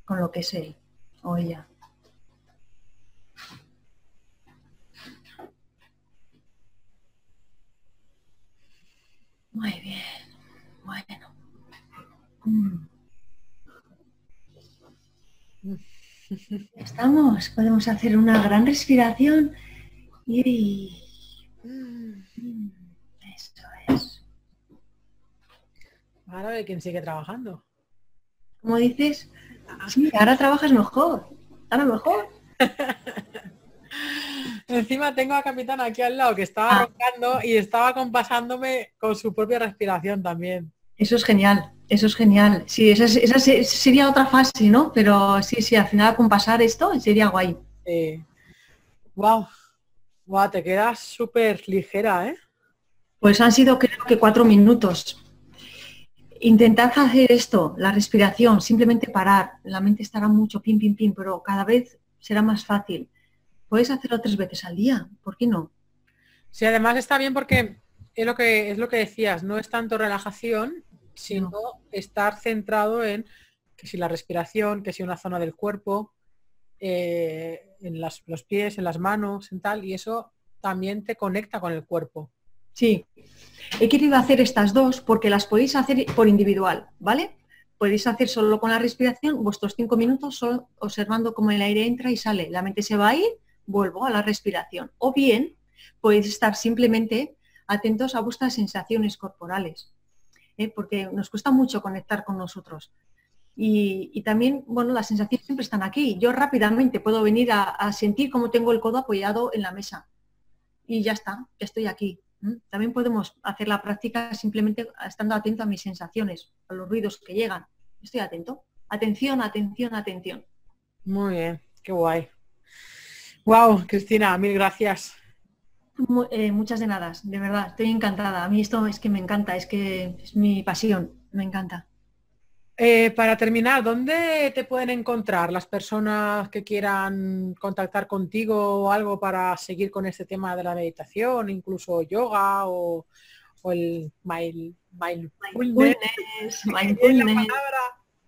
con lo que es él o ella. Muy bien. Bueno. Mm. Estamos. Podemos hacer una gran respiración y... Eso es. Ahora de quién sigue trabajando. ¿Cómo dices? Sí, ahora trabajas mejor. Ahora mejor. Encima tengo a Capitán aquí al lado que estaba ah. roncando y estaba compasándome con su propia respiración también. Eso es genial, eso es genial. Sí, esa, sería otra fase, ¿no? Pero sí, sí, al final compasar esto sería guay. Sí. Wow. Wow, te quedas súper ligera, ¿eh? Pues han sido creo que cuatro minutos. Intentad hacer esto, la respiración, simplemente parar. La mente estará mucho pim, pim, pim, pero cada vez será más fácil puedes hacerlo tres veces al día, ¿por qué no? Sí, además está bien porque es lo que es lo que decías, no es tanto relajación, sino estar centrado en que si la respiración, que si una zona del cuerpo, eh, en los pies, en las manos, en tal, y eso también te conecta con el cuerpo. Sí, he querido hacer estas dos porque las podéis hacer por individual, ¿vale? Podéis hacer solo con la respiración vuestros cinco minutos solo observando cómo el aire entra y sale. La mente se va a ir vuelvo a la respiración. O bien podéis estar simplemente atentos a vuestras sensaciones corporales, ¿eh? porque nos cuesta mucho conectar con nosotros. Y, también, bueno, las sensaciones siempre están aquí. Yo rápidamente puedo venir a, sentir cómo tengo el codo apoyado en la mesa. Y ya está, ya estoy aquí. También podemos hacer la práctica simplemente estando atento a mis sensaciones, a los ruidos que llegan. Estoy atento. Atención, atención, atención. Muy bien, qué guay. Wow, Cristina, mil gracias. Eh, muchas de nada, de verdad, estoy encantada. A mí esto es que me encanta, es que es mi pasión, me encanta. Eh, para terminar, ¿dónde te pueden encontrar las personas que quieran contactar contigo o algo para seguir con este tema de la meditación, incluso yoga o, el mindfulness?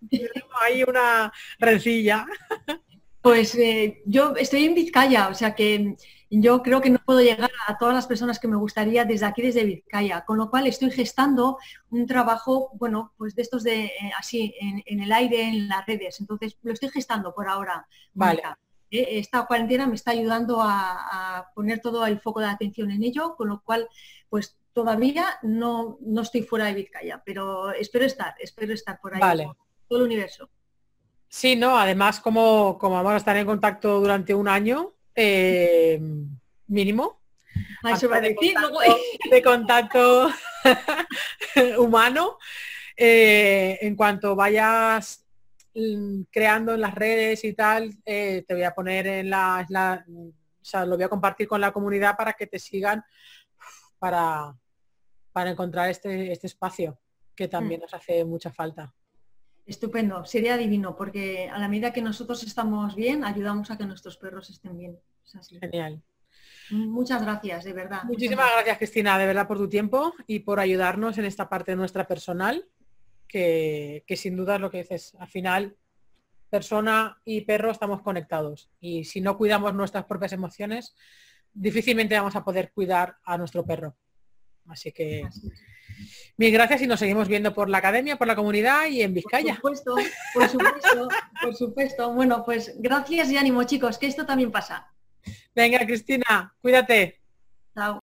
Hay una rencilla. Pues eh, yo estoy en Vizcaya, o sea que yo creo que no puedo llegar a todas las personas que me gustaría desde aquí, desde Vizcaya, con lo cual estoy gestando un trabajo, bueno, pues de estos de eh, así, en, el aire, en las redes. Entonces, lo estoy gestando por ahora. Vale. Eh, esta cuarentena me está ayudando a, poner todo el foco de atención en ello, con lo cual, pues todavía no, no estoy fuera de Vizcaya, pero espero estar, espero estar por ahí, vale. todo el universo. Sí, no, además como, como vamos a estar en contacto durante un año eh, mínimo. de, contacto, humano. Eh, en cuanto vayas mm, creando en las redes y tal, eh, te voy a poner en la, o sea, lo voy a compartir con la comunidad para que te sigan para, para encontrar este, este espacio que también mm. nos hace mucha falta. Estupendo, sería divino, porque a la medida que nosotros estamos bien, ayudamos a que nuestros perros estén bien. Genial. Muchas gracias, de verdad. Muchísimas gracias. Cristina, de verdad, por tu tiempo y por ayudarnos en esta parte nuestra personal, que, sin duda es lo que dices. Al final, persona y perro estamos conectados y si no cuidamos nuestras propias emociones, difícilmente vamos a poder cuidar a nuestro perro. Así que... Mil gracias y nos seguimos viendo por la academia, por la comunidad y en Vizcaya. Por supuesto, por supuesto, por supuesto. Bueno, pues gracias y ánimo chicos, que esto también pasa. Venga, Cristina, cuídate. Chao.